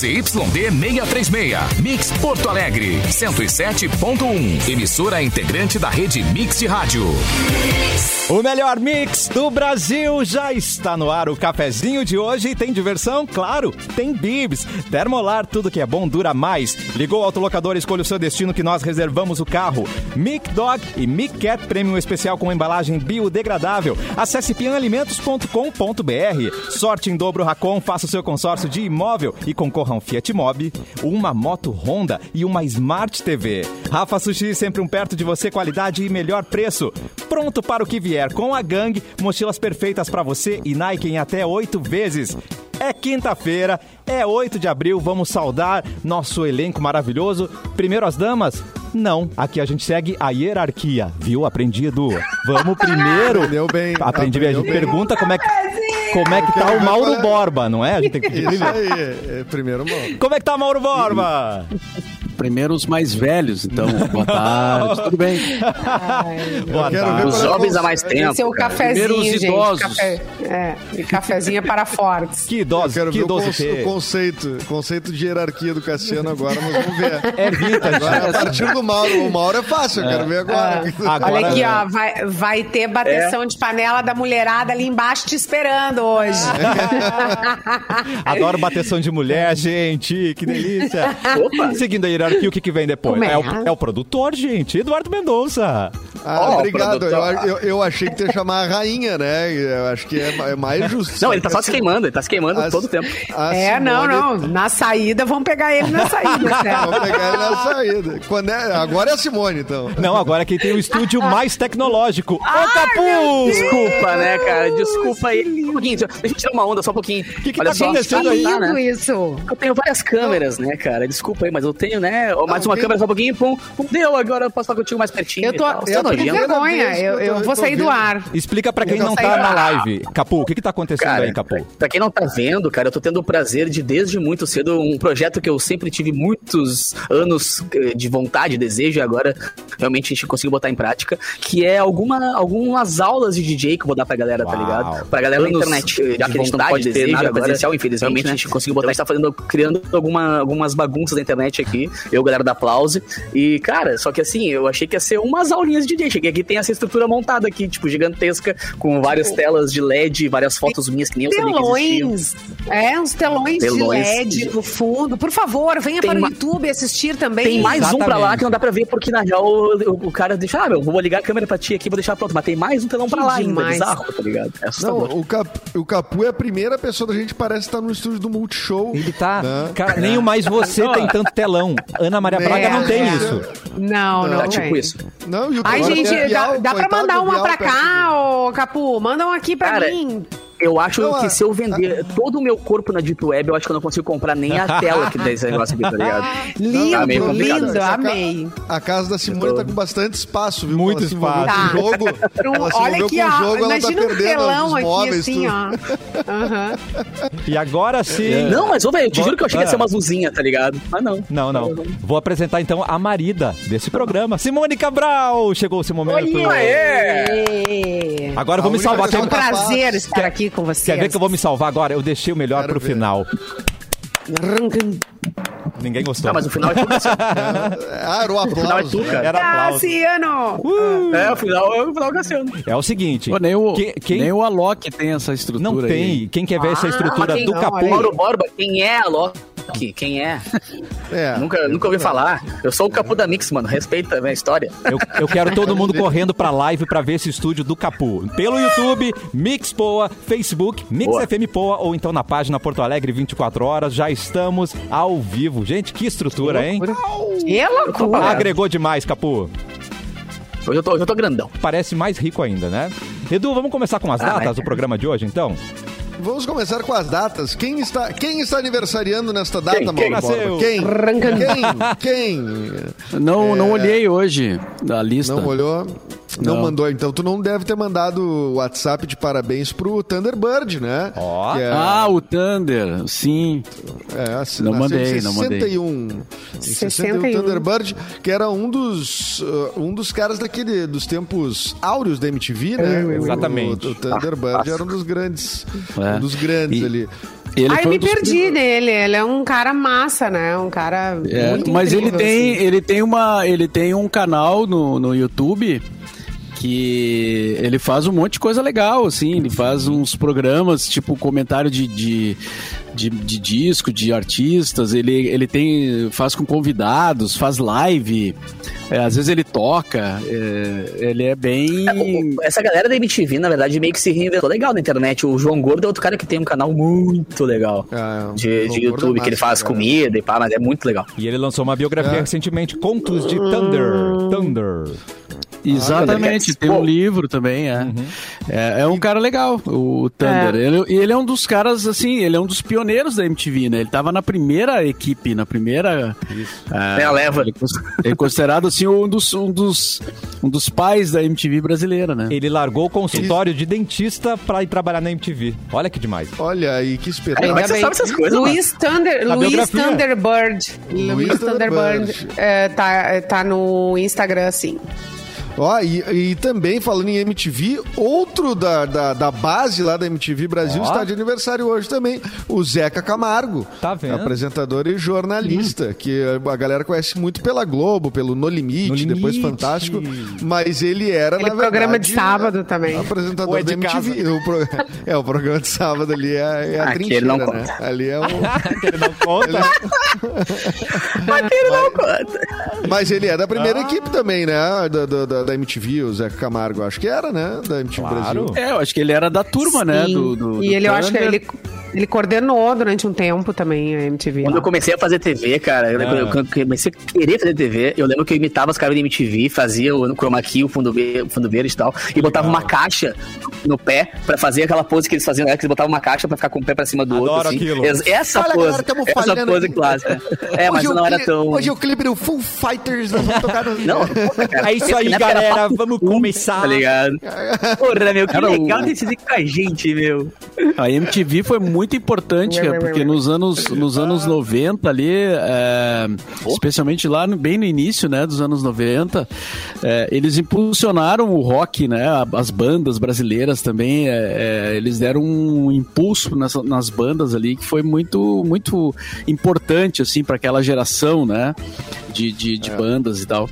ZYD 636. Mix Porto Alegre, 107.1. Emissora integrante da rede Mix de Rádio. O melhor mix do Brasil já está no ar. O cafezinho de hoje tem diversão? Claro, tem bibs. Termolar, tudo que é bom dura mais. Ligou o autolocador, escolha o seu destino que nós reservamos o carro. Mic Dog e Mic Cat Premium Especial com embalagem biodegradável. Acesse pianalimentos.com.br. Sorte em dobro Racon, faça o seu consórcio de imóvel e concorra a um Fiat Mobi, uma moto Honda e uma Smart TV. Rafa Sushi, sempre um perto de você, qualidade e melhor preço. Pronto para o que vier com a gangue, mochilas perfeitas para você e Nike em até oito vezes. É quinta-feira, é 8 de abril, vamos saudar nosso elenco maravilhoso. Primeiro as damas? Não, aqui a gente segue a hierarquia, viu? Aprendi, Edu. Vamos primeiro. Aprendeu bem. Aprendi bem. A gente bem. pergunta como é que, como é que tá o Mauro Borba, não é? A gente tem que pedir Isso primeiro. aí, é, primeiro mão. Como é que tá o Mauro Borba? Primeiro os mais velhos, então. Boa tarde, tudo bem? Boa quero ver tarde. Os é jovens o- há mais tempo. Esse é cara. cafezinho, Primeiro os gente. idosos. Café, é, e cafezinho é para fortes. Que Eu idoso, quero que ver o, ter. conceito, conceito de hierarquia do Cassiano agora, mas vamos ver. É vintage. Agora, a partir do Mauro. O Mauro é fácil, eu quero ver agora. Agora- Olha aqui, ó, vai, vai ter bateção de panela da mulherada ali embaixo te esperando hoje. Adoro bateção de mulher, gente. Que delícia. Seguindo a hierarquia, o que, que vem depois? É? É o, é o produtor, gente. Eduardo Mendonça. Ah, Ó, obrigado. Eu, eu, eu achei que ia chamar a rainha, né? Eu acho que é, é mais justo. Não, ele tá só se queimando, ele tá se queimando As- todo o tempo. a É, não, Simone- não. Na saída, vão pegar ele na saída, certo? Vamos pegar ele na saída. Quando é, agora é a Simone, então. Não, agora quem tem o estúdio mais tecnológico. Ô, Capu! Desculpa, né, cara? Desculpa aí. Um pouquinho, deixa eu tirar uma onda só um pouquinho. O que que tá acontecendo aí? Tá, Lindo né? isso. Eu tenho várias câmeras, né, cara? Desculpa aí, mas eu tenho, né? Mais uma tem- câmera só um pouquinho, pum, pum, deu, agora eu posso falar contigo mais pertinho. Eu tô, tal. Você eu tô com vergonha. Eu, eu eu vou sair do ar. Explica pra quem não tá na live. Capu, o que que tá acontecendo Cara, aí, Capu? Pra quem não tá vendo, cara, eu tô tendo o prazer de, desde muito cedo, um projeto que eu sempre tive muitos anos eh, de vontade, desejo, e agora realmente a gente conseguiu botar em prática, que é alguma, algumas aulas de DJ que eu vou dar pra galera, tá Uau. ligado? Pra galera na internet, já que a gente não pode ter nada presencial, infelizmente, realmente a gente conseguiu botar, a gente tá fazendo, criando alguma, algumas bagunças na internet aqui, eu, galera da Aplause, e, cara, só que assim, eu achei que ia ser umas aulinhas de DJ, cheguei aqui, tem essa estrutura montada aqui, tipo, gigantesca, com várias telas de LED, várias fotos minhas que nem eu sabia que existiam. Telões. É, uns telões, Telões. de LED no fundo. Por favor, venha Tem para o YouTube assistir também. Tem mais um pra lá Exatamente. que não dá pra ver, porque na real o, o cara deixa, ah, meu, vou ligar a câmera pra ti aqui, vou deixar pronto. Mas tem mais um telão pra Que lá ainda, demais. bizarro, tá ligado? É Não, assustador. o, Cap, o Capu é a primeira pessoa da gente parece estar no estúdio do Multishow. Ele tá. né? Cara, nem o mais você tem tanto telão. Ana Maria Braga não é, tem é. isso. Não, não, Tá tipo tem. isso. Não, e o Ai, agora gente, a dá, pra mandar uma pra cá, ô Capu? Manda uma aqui pra Cara, mim. Eu acho Não, que a- se eu vender todo o meu corpo na Deep Web, eu acho que eu não consigo comprar nem a tela que desse negócio aqui, tá ligado? Lindo, tá lindo, amei. A casa da Simone Eu tô- tá com bastante espaço, viu? Muito envolveu espaço. O jogo, ela se olha aqui, ó. jogo, ela tá Imagina um telão aqui, móveis, assim, tudo. ó. Aham. E agora sim. Não, mas, ô, velho, eu te juro que eu achei que ia ser Ah. uma azulzinha, tá ligado? Mas não. Não, não. Vou apresentar então a marida desse programa. Simone Cabral! Chegou esse momento. Ê. Agora eu vou A me única salvar. É um capaz. prazer estar aqui com você. quer ver que eu vou me salvar agora? Eu deixei o melhor Quero pro ver. final. Ninguém gostou. Não, mas o final é tudo. Ah, era o final é aplauso. tu, cara. Era aplauso. Cassiano! É, o final é o final Cassiano. É o seguinte. Pô, nem, o, que- quem nem o Alok tem essa estrutura não aí. tem. Quem quer ver essa estrutura do não, Capu? olha aí. Mauro Borba, quem é a Loki? Quem é? É. Nunca, nunca ouvi falar. Eu sou o capu da Mix, mano. Respeita a minha história. Eu, eu quero todo mundo correndo pra live pra ver esse estúdio do Capu. Pelo YouTube, Mix Poa, Facebook, Mix Boa. FM Poa ou então na página Porto Alegre 24 horas. Já estamos ao vivo. Gente, que estrutura, hein? Que loucura! Agregou demais, Capu. Hoje eu tô, hoje eu tô grandão. Parece mais rico ainda, né? Edu, vamos começar com as Ah, datas do programa de hoje, então? Vamos começar com as datas. Quem está, quem está aniversariando nesta data, Quem? Mauro Quem Borba? nasceu? Quem? Quem? Quem? Não, não É. olhei hoje a lista. Não olhou? Não, Não. mandou, então tu não deve ter mandado o WhatsApp de parabéns pro Thunderbird, né? Ó. Que é, Ah, o Thunder, sim. é, assim, não mandei, em não mandei. 61. Em 61, 61. Thunderbird, que era um dos, uh, um dos caras daquele, dos tempos áureos da MTV, né? O- Exatamente. O, o Thunderbird era um dos grandes, É. um dos grandes E- ali. Ele foi um me dos perdi nele. Ele é um cara massa, né? Um cara É, muito mas ele incrível, tem, assim. ele tem uma, ele tem um canal no, no YouTube que ele faz um monte de coisa legal, assim, ele faz uns programas, tipo comentário de, de, de, de disco, de artistas, ele, ele tem, faz com convidados, faz live, é, às vezes ele toca, é, ele é bem... Essa galera da MTV, na verdade, meio que se reinventou legal na internet. O João Gordo é outro cara que tem um canal muito legal Ah, de, de Gordo YouTube, é que ele massa, faz cara. comida e pá, mas é muito legal. E ele lançou uma biografia É. recentemente, Contos de Thunder. Thunder. Exatamente, Ah, tem um livro também, é. Uhum. é. é um cara legal, o Thunder. É. Ele, e ele é um dos caras, assim, ele é um dos pioneiros da MTV, né? Ele tava na primeira equipe, na primeira... É a leva. Ele, é ele é considerado, assim, um dos, um, dos, um dos pais da MTV brasileira, né? Ele largou o consultório de dentista pra ir trabalhar na MTV. Olha que demais. Olha aí, que espetáculo. É que você sabe essas coisas, Luiz, Thunder, Luiz. Thunderbird. Luiz Thunderbird. Thunderbird é, tá, tá no Instagram, sim. Ó, e, e também, falando em MTV, outro da, da, da base lá da MTV Brasil Ó. está de aniversário hoje também, o Zeca Camargo. Tá vendo? Apresentador e jornalista, que a galera conhece muito pela Globo, pelo No Limite, No depois Limite. Fantástico, mas ele era, Aquele na programa verdade, de sábado também. Apresentador é da de MTV. O pro- É, o programa de sábado ali é, é a Aquele trincheira, não né? conta. Ali é o... que ele não conta. Mas ele é da primeira Ah. equipe também, né? Da, da, da- da MTV, o Zeca Camargo. Acho que era, né? Da MTV Claro. Brasil. É, eu acho que ele era da turma, né? Sim. Do, do- e do ele, eu acho que ele, ele coordenou durante um tempo também a MTV. Quando lá. eu comecei a fazer TV, cara, eu lembro, Ah. eu- quando eu comecei a querer fazer TV, eu lembro que eu imitava os caras da MTV, fazia o chroma key, o fundo, o fundo verde e tal, e botava uma caixa no pé pra fazer aquela pose que eles faziam, né, que eles botavam uma caixa pra ficar com o pé pra cima do Adoro outro, assim. aquilo. Es- Essa Olha, pose, galera, essa falhando pose clássica. É, mas Hoje não era tão... Hoje é o clipe do Full Fighters, nós vamos tocar no... Não, puta, cara. É isso aí, Na época era galera. Vamos começar. Tá ligado? Porra, meu, que o- legal decidir com a gente, meu. A MTV foi muito importante, cara, porque nos anos, nos anos 90 ali, é, especialmente lá no- bem no início, né, dos anos 90, é, eles impulsionaram o rock, né, as bandas brasileiras também, é, é, eles deram um impulso nas, nas bandas ali que foi muito, muito importante, assim, para aquela geração, né, de, de, de bandas e tal.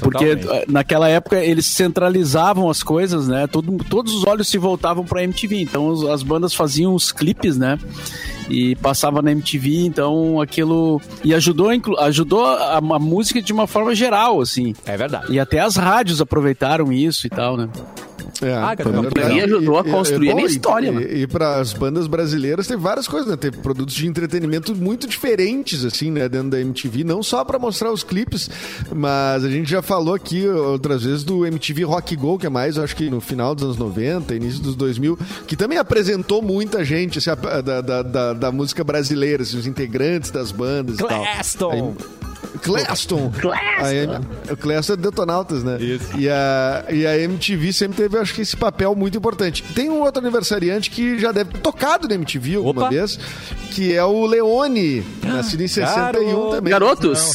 Porque Totalmente. eh, naquela época eles centralizavam as coisas, né? Todo, todos os olhos se voltavam pra MTV. Então os- as bandas faziam os clipes, né? E passava na MTV, então aquilo. E ajudou, inclu- ajudou a, a música de uma forma geral, assim. É verdade. E até as rádios aproveitaram isso e tal, né? É, Ah, é verdade. me ajudou a E- e- construir a minha e- história, e, mano. E, para as bandas brasileiras teve várias coisas, né? Teve produtos de entretenimento muito diferentes, assim, né? Dentro da MTV, não só para mostrar os clipes, mas a gente já falou aqui outras vezes do MTV Rock Go, que é mais, eu acho que no final dos anos 90, início dos 2000, que também apresentou muita gente assim, da, da, da, da música brasileira, assim, os integrantes das bandas e tal. Claston. Aí- Claston. A M- O Claston é Detonautas, né? E a, e a MTV sempre teve, acho que, esse papel muito importante. Tem um outro aniversariante que já deve ter tocado na MTV alguma Opa. vez, que é o Leone, nascido em 61 Garoto. também. Garotos.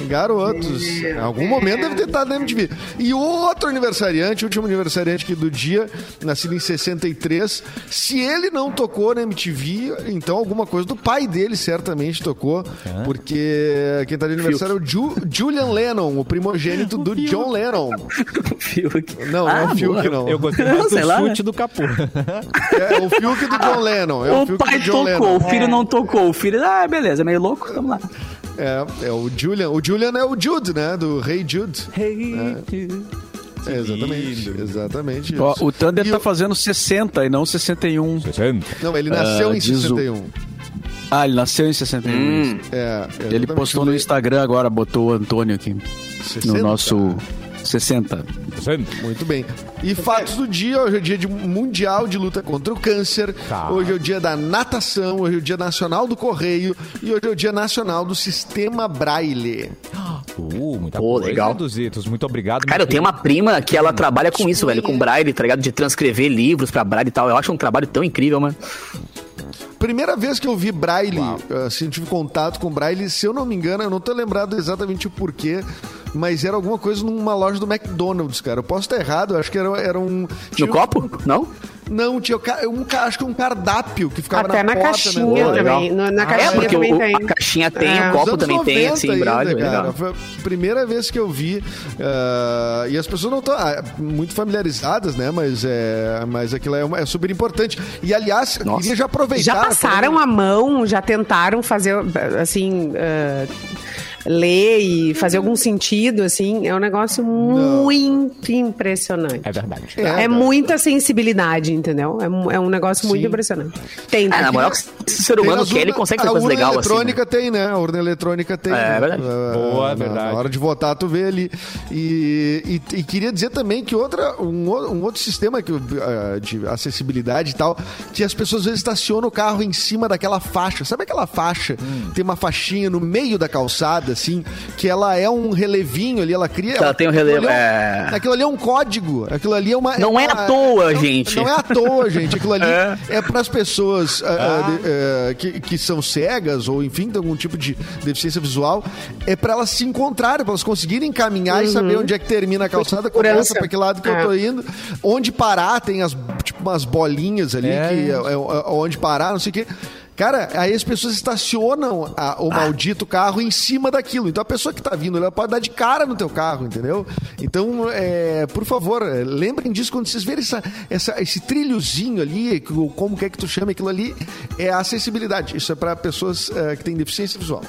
Não. Garotos. Em algum momento deve ter estado na MTV. E o outro aniversariante, o último aniversariante aqui do dia, nascido em 63, se ele não tocou na MTV, então alguma coisa do pai dele certamente tocou, porque quem tá de aniversário é o Ju- Julian Lennon, o primogênito do John Lennon. Fiuk. Não, não é o Fiuk, não. Eu gostei mais do lá, chute do Capu. É o Fiuk do John Lennon. É o, o Fiuk pai tocou, Lennon. o filho não tocou. O filho, ah, beleza, meio louco, vamos lá. É, é o Julian. O Julian é o Jude, né? Do Rei Jude. É, exatamente. Exatamente. Ó, isso. o Thunder E tá o- fazendo 60 e não 61. Não, ele nasceu Ah, em diz o- 61. Ah, ele nasceu em 61. Hum. É, Ele postou no Instagram agora, botou o Antônio aqui. 60. No nosso 60. Muito bem. E fatos do dia, hoje é o dia de mundial de luta contra o câncer, Tá. hoje é o dia da natação, hoje é o dia nacional do correio e hoje é o dia nacional do sistema braille. Uh, muita Pô, coisa, legal. Duzitos. Muito obrigado. Cara, eu tenho uma prima que ela trabalha com isso, velho, com braille, tá ligado? De transcrever livros pra braille e tal. Eu acho um trabalho tão incrível, mano. Primeira vez que eu vi braille, assim, tive contato com braille, se eu não me engano, eu não tô lembrado exatamente o porquê, mas era alguma coisa numa loja do McDonald's, cara. Eu posso estar errado, eu acho que era, era um... No copo? Não? Não, tinha um, acho que um cardápio que ficava Até na, porta, caixinha né? também. No- na É, caixinha porque também o- tem. a caixinha tem, É. o copo também tem, 90 assim, ainda, é cara. legal. Foi a primeira vez que eu vi. ah, e as pessoas não estão muito familiarizadas, né? Mas, é, mas aquilo é, uma- é super importante. E, aliás, Nossa. queria já aproveitar... Já passaram a mão, já tentaram fazer, assim, eh, ler e fazer algum sentido, assim. É um negócio muito impressionante. É verdade. É, É, muita sensibilidade, entendeu? É, é um negócio muito Sim. impressionante. Tem, É, tem. na moral, que esse ser humano nas quer, ele urna- consegue fazer a coisa urna legal, assim. eletrônica né? tem, né? A urna eletrônica tem. É, né? verdade. Ah, Boa, na- verdade. Na hora de votar, tu vê ali. E, e, e queria dizer também que outra, um, um outro sistema que, ah, de acessibilidade e tal, que as pessoas às vezes estacionam o carro em cima daquela faixa. Sabe aquela faixa? Hum. Tem uma faixinha no meio da calçada, assim, que ela é um relevinho ali, ela cria. Ela tem um aquilo relevo, ali é. Aquilo ali é um código. Aquilo ali é uma. Não é uma- à toa, não- gente. Não é à toa, gente. Aquilo ali É. é, para as pessoas ah, de- ah, que, que são cegas ou, enfim, tem algum tipo de deficiência visual. É para elas se encontrarem, para elas conseguirem caminhar e saber onde é que termina a calçada, começa para que lado que eu É. tô indo. Onde parar, tem as, tipo, umas bolinhas ali, É. que é, é- é onde parar, não sei o quê. Cara, aí as pessoas estacionam a- o maldito carro em cima daquilo. Então a pessoa que tá vindo, ela pode dar de cara no teu carro, entendeu? Então, é, por favor, é, lembrem disso quando vocês verem essa, essa- esse trilhozinho ali, que- ou como quer que tu chame aquilo ali, é a acessibilidade. Isso é para pessoas é, que têm deficiência visual.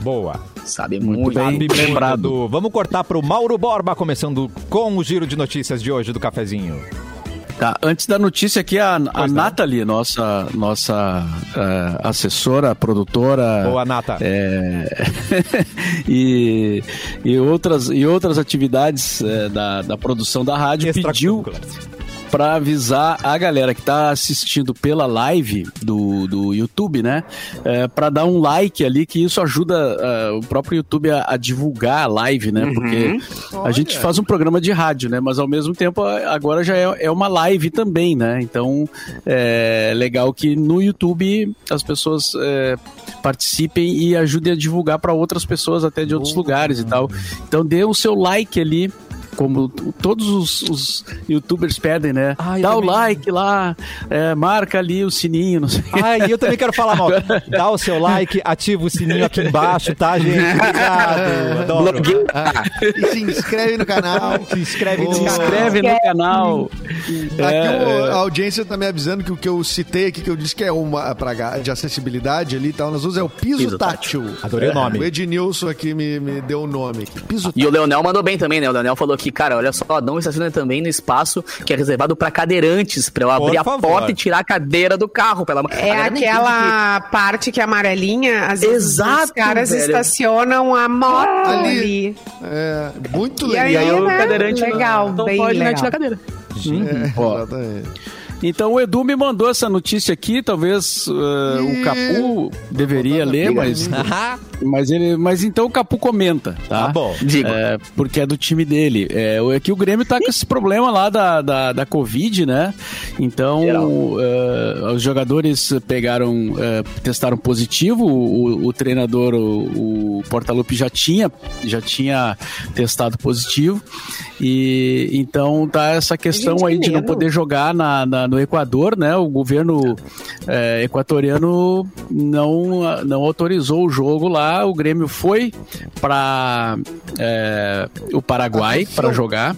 Boa. Sabe Muito muito. bem. Sabe lembrado. Vamos cortar pro Mauro Borba, começando com o giro de notícias de hoje do cafezinho. Tá, antes da notícia aqui, a, a não. Nathalie, nossa, nossa eh, assessora, produtora. Boa, Nata. é, e, e, outras, e outras atividades eh, da, da produção da rádio pediu. Para avisar a galera que tá assistindo pela live do, do YouTube, né? É, para dar um like ali, que isso ajuda é, o próprio YouTube a, a divulgar a live, né? Porque a gente faz um programa de rádio, né? Mas ao mesmo tempo agora já é, é uma live também, né? Então é legal que no YouTube as pessoas é, participem e ajudem a divulgar para outras pessoas até de outros lugares e tal. Então dê o seu like ali como todos os, os youtubers pedem, né? Ah, Dá o também. like lá, é, marca ali o sininho, não sei. Ah, e eu também quero falar mal. Dá o seu like, ativa o sininho aqui embaixo, tá, gente? Obrigado. Adoro. Blogueira. E se inscreve no canal. Se inscreve no Se canal. Se inscreve no canal. Aqui É, o- é. a audiência tá me avisando que o que eu citei aqui, que eu disse que é uma pra, ga- de acessibilidade ali e tal, nós usamos é o piso, Piso tátil. Adorei o nome. O Ednilson aqui me, me deu o nome. Piso E o Leonel mandou bem também, né? O Leonel falou que, cara, olha só, não estaciona também no espaço que é reservado pra cadeirantes, pra eu Por abrir a favor. porta e tirar a cadeira do carro. Pela... A É aquela parte que é amarelinha, às vezes Exato, os caras velho. estacionam a moto Ali. ali. É, muito E legal. aí, E aí o né? cadeirante não- Legal, não, bem pode né, legal. tirar a cadeira. É, Ó. exatamente. Então o Edu me mandou essa notícia aqui, talvez eh, o Capu deveria ler, mas, mas ele, mas então o Capu comenta, tá? Tá bom. Digo. É, porque é do time dele. É, o- é que o Grêmio tá com esse problema lá da, da, da Covid, né? Então, eh, os jogadores pegaram, eh, testaram positivo, o, o treinador, o, o Portaluppi já tinha, já tinha testado positivo. E então tá essa questão aí de não poder jogar na, na- no Equador, né? O governo eh, equatoriano não, não autorizou o jogo lá. O Grêmio foi para o Paraguai para jogar.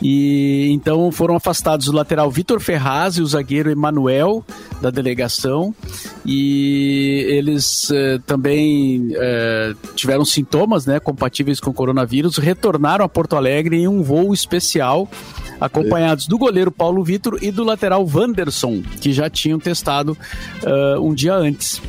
E então foram afastados o lateral Vitor Ferraz e o zagueiro Emanuel da delegação. E eles eh, também eh, tiveram sintomas né, compatíveis com o coronavírus, retornaram a Porto Alegre em um voo especial, acompanhados do goleiro Paulo Vitor e do lateral Wanderson, que já tinham testado eh, um dia antes.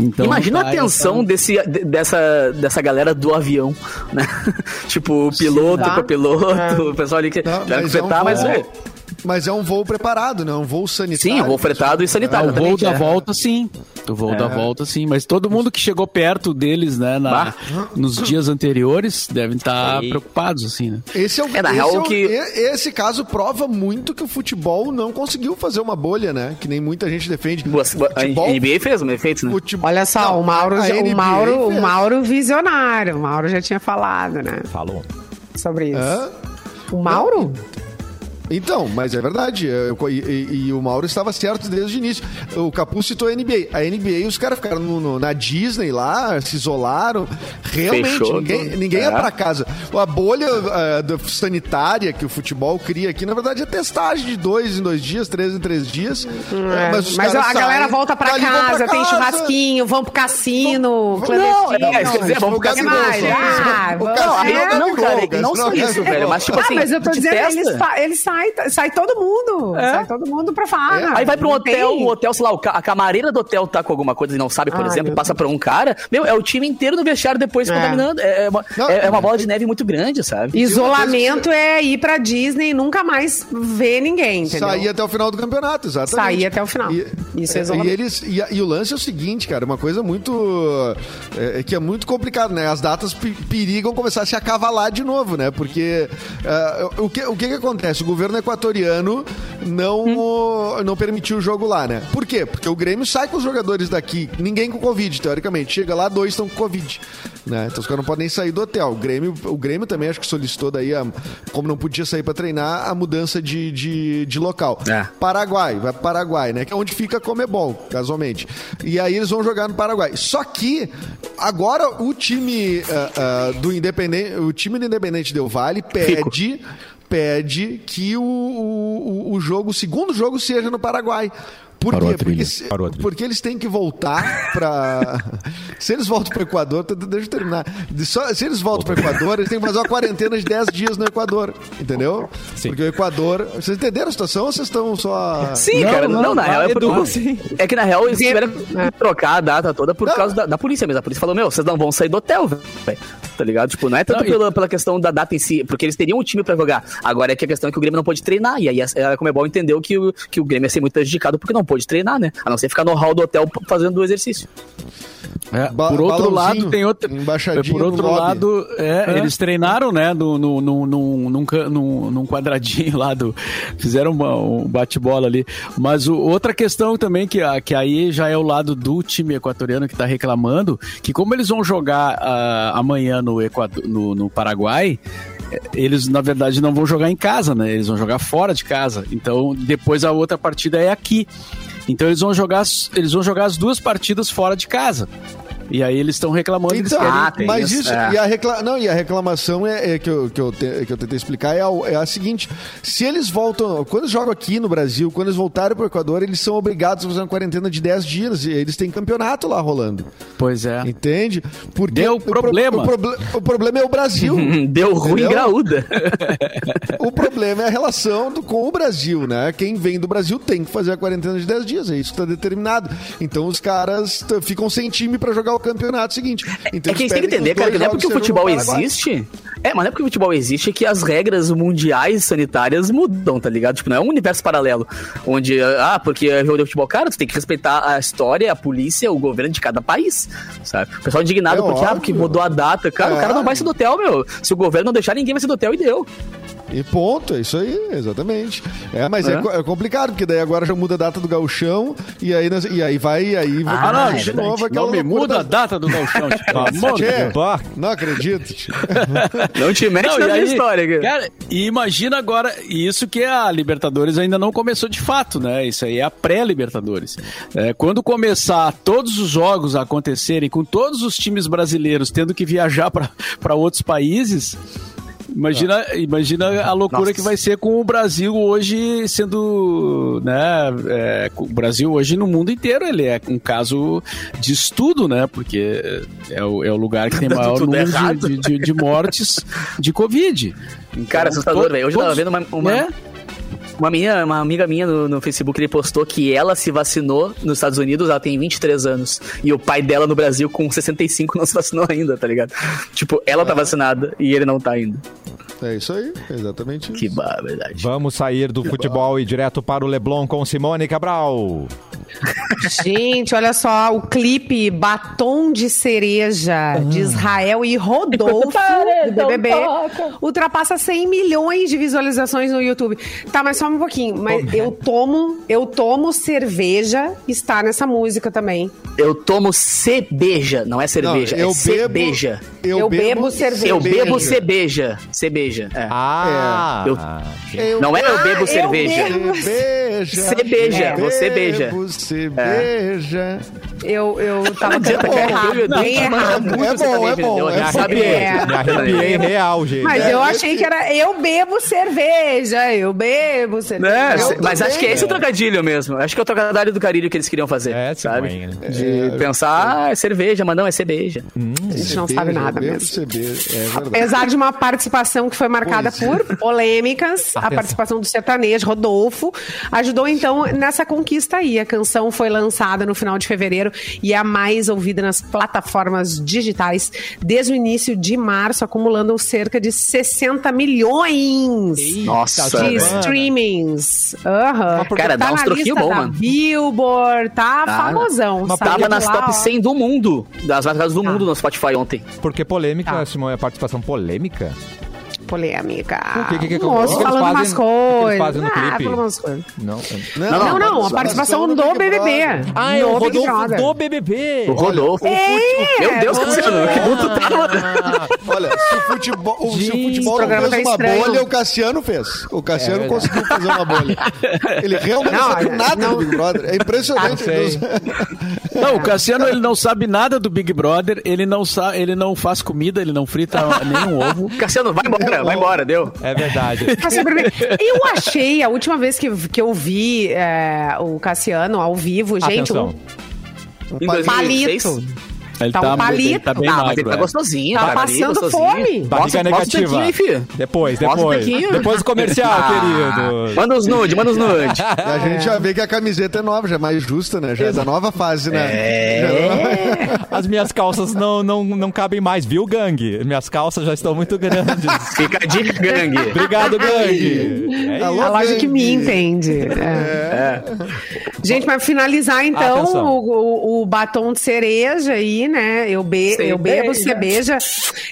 Então, Imagina tá a tensão essa- desse, de- dessa, dessa galera do avião, né? tipo, piloto, tá. o copiloto, o pessoal ali que Não, que mas é um mas é. Mas é um voo preparado, né? Um voo sanitário. Sim, voo fretado e sanitário. o voo da é. volta, sim. O voo da volta, sim. Mas todo mundo que chegou perto deles, né, na- Bah. nos dias anteriores, devem estar Aí. preocupados, assim, né? Esse é, o, É, na esse real, é o- que- Esse caso prova muito que o futebol não conseguiu fazer uma bolha, né? Que nem muita gente defende. Boa- boa- A Futebol- NBA fez um efeito, né? futebol- Olha só, Não, o Mauro, o Mauro, o. Mauro visionário. O Mauro já tinha falado, né? Falou. Sobre isso. Hã? O Mauro? Então, mas é verdade. eu- e, e- o Mauro estava certo desde o início. O Capu citou a NBA. A NBA, os caras ficaram no- no- na Disney lá, se isolaram. Realmente, Fechou ninguém, ninguém ia É. pra casa. A bolha do- sanitária que o futebol cria aqui, na verdade, é testagem de dois em dois dias, três em três dias. É, os mas caras a galera saem, volta pra vão pra casa, tem casa. churrasquinho, vão pro cassino, Não, clandestino. é, quer dizer, vamos O Gabigol, ficar mais? só- Ah, o vamos- Cassino é, é o não, Gabigol, cara, o não só Cassino é o isso, velho, mas tipo Ah, assim, mas eu tô dizendo, eles, eles saem, sai todo mundo. É. Sai todo mundo pra farra. Aí vai pra um hotel, o hotel, sei lá, a camareira do hotel tá com alguma coisa e não sabe, por Ai, exemplo, passa pra um cara. Meu, é o time inteiro no vestiário depois É. contaminando. É, é uma, Não, é- é uma bola de neve muito grande, sabe? Isolamento é ir pra Disney e nunca mais ver ninguém, entendeu? Sair até o final do campeonato, exatamente. Sair até o final. Isso é e, isolamento. e eles e, e o lance é o seguinte, cara, uma coisa muito é, é que é muito complicado, né? As datas pe- perigam começar a se acavalar de novo, né? Porque é, o, que, o que que acontece? O governo equatoriano não Hum. não permitiu o jogo lá, né? Por quê? Porque o Grêmio sai com os jogadores daqui, ninguém com covid, teoricamente. Chega lá, dois estão com covid, né? Então os caras não podem sair do hotel. O Grêmio, o Grêmio também acho que solicitou daí, a- como não podia sair pra treinar, a mudança de, de, de local. É. Paraguai, vai pro Paraguai, né? Que é onde fica Comebol, casualmente. E aí eles vão jogar no Paraguai. Só que agora o time ah, ah, do Independente, o time do Independente Del Vale pede pede que o, o, o jogo, o segundo jogo seja no Paraguai. Por Parou quê? a trilha. Porque, se- Parou a trilha. porque eles têm que voltar para. se eles voltam para o Equador, t- t- deixa eu terminar. Só- se eles voltam para o Equador, eles têm que fazer uma quarentena de 10 dias no Equador. Entendeu? Sim. Porque o Equador. Vocês entenderam a situação ou vocês estão só. Sim, Não, cara, não, não, na real é, por, é que na real eles tiveram É. que trocar a data toda por Não. causa da, da polícia mesmo. A polícia falou, meu, vocês não vão sair do hotel, velho. Tá ligado? Tipo, não é tanto Não, e- pela, pela questão da data em si, porque eles teriam um time pra jogar. Agora é que a questão é que o Grêmio não pode treinar. E aí a, a Comebol entendeu que o, que o Grêmio ia ser muito prejudicado porque não pôde treinar, né? A não ser ficar no hall do hotel fazendo o exercício. É, Ba- por outro lado, tem outro. embaixadinho Por outro lado, é, eles treinaram, né, no, no, no, num, num, num- num quadradinho lá do. Fizeram uma- um bate-bola ali. Mas o- outra questão também, que, a- que aí já é o lado do time equatoriano que está reclamando, que como eles vão jogar ah, amanhã no, Equador, no, no Paraguai. Eles, na verdade, não vão jogar em casa, né? Eles vão jogar fora de casa. Então, depois a outra partida é aqui. Então eles vão jogar, eles vão jogar as duas partidas fora de casa. E aí eles estão reclamando, eles Então, querem Ah, tem mas isso, isso, é. e, a recla... não, e a reclamação é, é que, eu, que, eu te- que eu tentei explicar é a, é a seguinte: se eles voltam, quando eles jogam aqui no Brasil, quando eles voltarem para o Equador, eles são obrigados a fazer uma quarentena de 10 dias e eles têm campeonato lá rolando. Pois é. Entende? Porque Deu o pro- problema. O, proble- o problema é o Brasil. Deu ruim Entendeu? graúda. o problema é a relação do- com o Brasil, né? Quem vem do Brasil tem que fazer a quarentena de 10 dias, é isso que está determinado. Então os caras ficam sem time para jogar o campeonato seguinte. Então, é que a gente tem que entender, os cara, que não é porque o futebol existe. É, mas não é porque o futebol existe que as regras mundiais sanitárias mudam, tá ligado? Tipo, não é um universo paralelo. Onde, ah, porque é jogo de futebol, cara, tu tem que respeitar a história, a polícia, o governo de cada país, sabe? O pessoal indignado É porque, ah, óbvio. porque mudou a data. Cara, o cara não É. vai ser do hotel, meu. Se o governo não deixar, ninguém vai ser do hotel e deu. E ponto, é isso aí, exatamente. É, mas é, É. é complicado, porque daí agora já muda a data do gauchão e aí, nós- e aí vai, e aí vai Ah, vai é de verdade. novo aquela Não me muda a da- data do Tchê, Deus. Bah. não acredito. tchê. Não te mete Não, na minha aí, história, cara. cara, e imagina agora, isso que a Libertadores ainda não começou de fato, né? Isso aí é a pré-Libertadores. É, quando começar todos os jogos a acontecerem, com todos os times brasileiros tendo que viajar para outros países. Imagina, imagina a loucura Nossa. que vai ser com o Brasil hoje sendo, né, é, o Brasil hoje no mundo inteiro ele é um caso de estudo, né, porque é o, é o lugar que tem maior número de, de, de mortes de Covid. Cara, Então, assustador, to- velho. Hoje eu tava vendo uma, uma, né? Uma, minha, uma amiga minha no, no Facebook, ele postou que ela se vacinou nos Estados Unidos, ela tem 23 anos. E o pai dela no Brasil, com 65, não se vacinou ainda, tá ligado? Tipo, ela tá vacinada e ele não tá ainda. É isso aí, exatamente isso. Que barbaridade. Vamos sair do futebol e direto para o Leblon com Simone Cabral. Gente, olha só, o clipe Batom de Cereja de Israel e Rodolfo do BBB ultrapassa 100 milhões de visualizações no YouTube. Tá, mas só um pouquinho. Mas eu tomo, eu tomo cerveja, está nessa música também. Eu tomo cebeja, não é cerveja, Não, eu é cebeja. Eu bebo cerveja. Eu bebo cebeja. Cebeja. É. Ah, Eu- Eu Não é eu bebo eu cerveja. bebo. Beija. Cebeja, você beija. Você beija. Eu, eu tava cantando que é errado, filho do- bem É errado. é bom, é bom. me É arrepiei, É. me arrepiei real, gente. Mas É, eu achei que era eu bebo cerveja, eu bebo cerveja. É, Eu cê- mas também, acho que é esse o é. trocadilho mesmo. Acho que é o trocadilho do carilho que eles queriam fazer. É, sabe? Né? De pensar, ah, é cerveja, mas não é cerveja. A gente não sabe nada mesmo. É. Apesar de uma participação que foi marcada Pois por polêmicas, a participação do sertanejo Rodolfo ajudou então nessa conquista aí. A canção foi lançada no final de fevereiro e é a mais ouvida nas plataformas digitais desde o início de março, acumulando cerca de 60 milhões Nossa, de streamings. Aham. Cara, dá tá uns na troquinho lista bom, mano. Billboard, tá Ah, famosão. mas Tava nas lá, top ó. 100 do mundo, das mais do Tá. mundo no Spotify ontem. Porque polêmica, Tá. Simone, a participação polêmica? Polêmica. Por quê? Que que- Moço o que eles falando fazem- umas o que eles coisas. fazem no Ah, clipe? falando umas coisas. Não. Não, não, a participação do BBB. Ah, é o Rodolfo do BBB. O Rodolfo. É, Meu Deus, Cassiano, que mundo tá, mano. Olha, se o futebol, o- se o futebol o não fez tá uma estranho. bolha, o Cassiano fez. O Cassiano É conseguiu fazer uma bolha. Ele realmente não, Não, sabe nada não- do Big Brother. É impressionante. Não, o Cassiano ele não sabe nada do Big Brother, ele não, sa ele não faz comida, ele não frita nenhum ovo. Cassiano, vai embora, vai embora, deu. É verdade. Tá. Eu achei, a última vez que, que eu vi é, o Cassiano ao vivo, gente, Atenção. um Em palito. 2006. Ele Tá tá, um palito. tá bem Ah, mas magro. ele tá é. gostosinho, Tá tá passando gostosinho. fome. Barriga Mostra- mostra o negativa. aí, filho. Depois, Mostra o depois. Depois do comercial, Ah. querido. Manda os nude, manda os nude. A gente já vê que a camiseta é nova, já é mais justa, né? Já é da nova fase, né? É. As minhas calças não, não, não cabem mais, viu, gangue? Minhas calças já estão muito grandes. Fica a dica, gangue. Obrigado, gangue. É A loja que me entende. É. Gente, para finalizar, então, o, o- o batom de cereja aí, né? Eu, be eu bebo, você beija.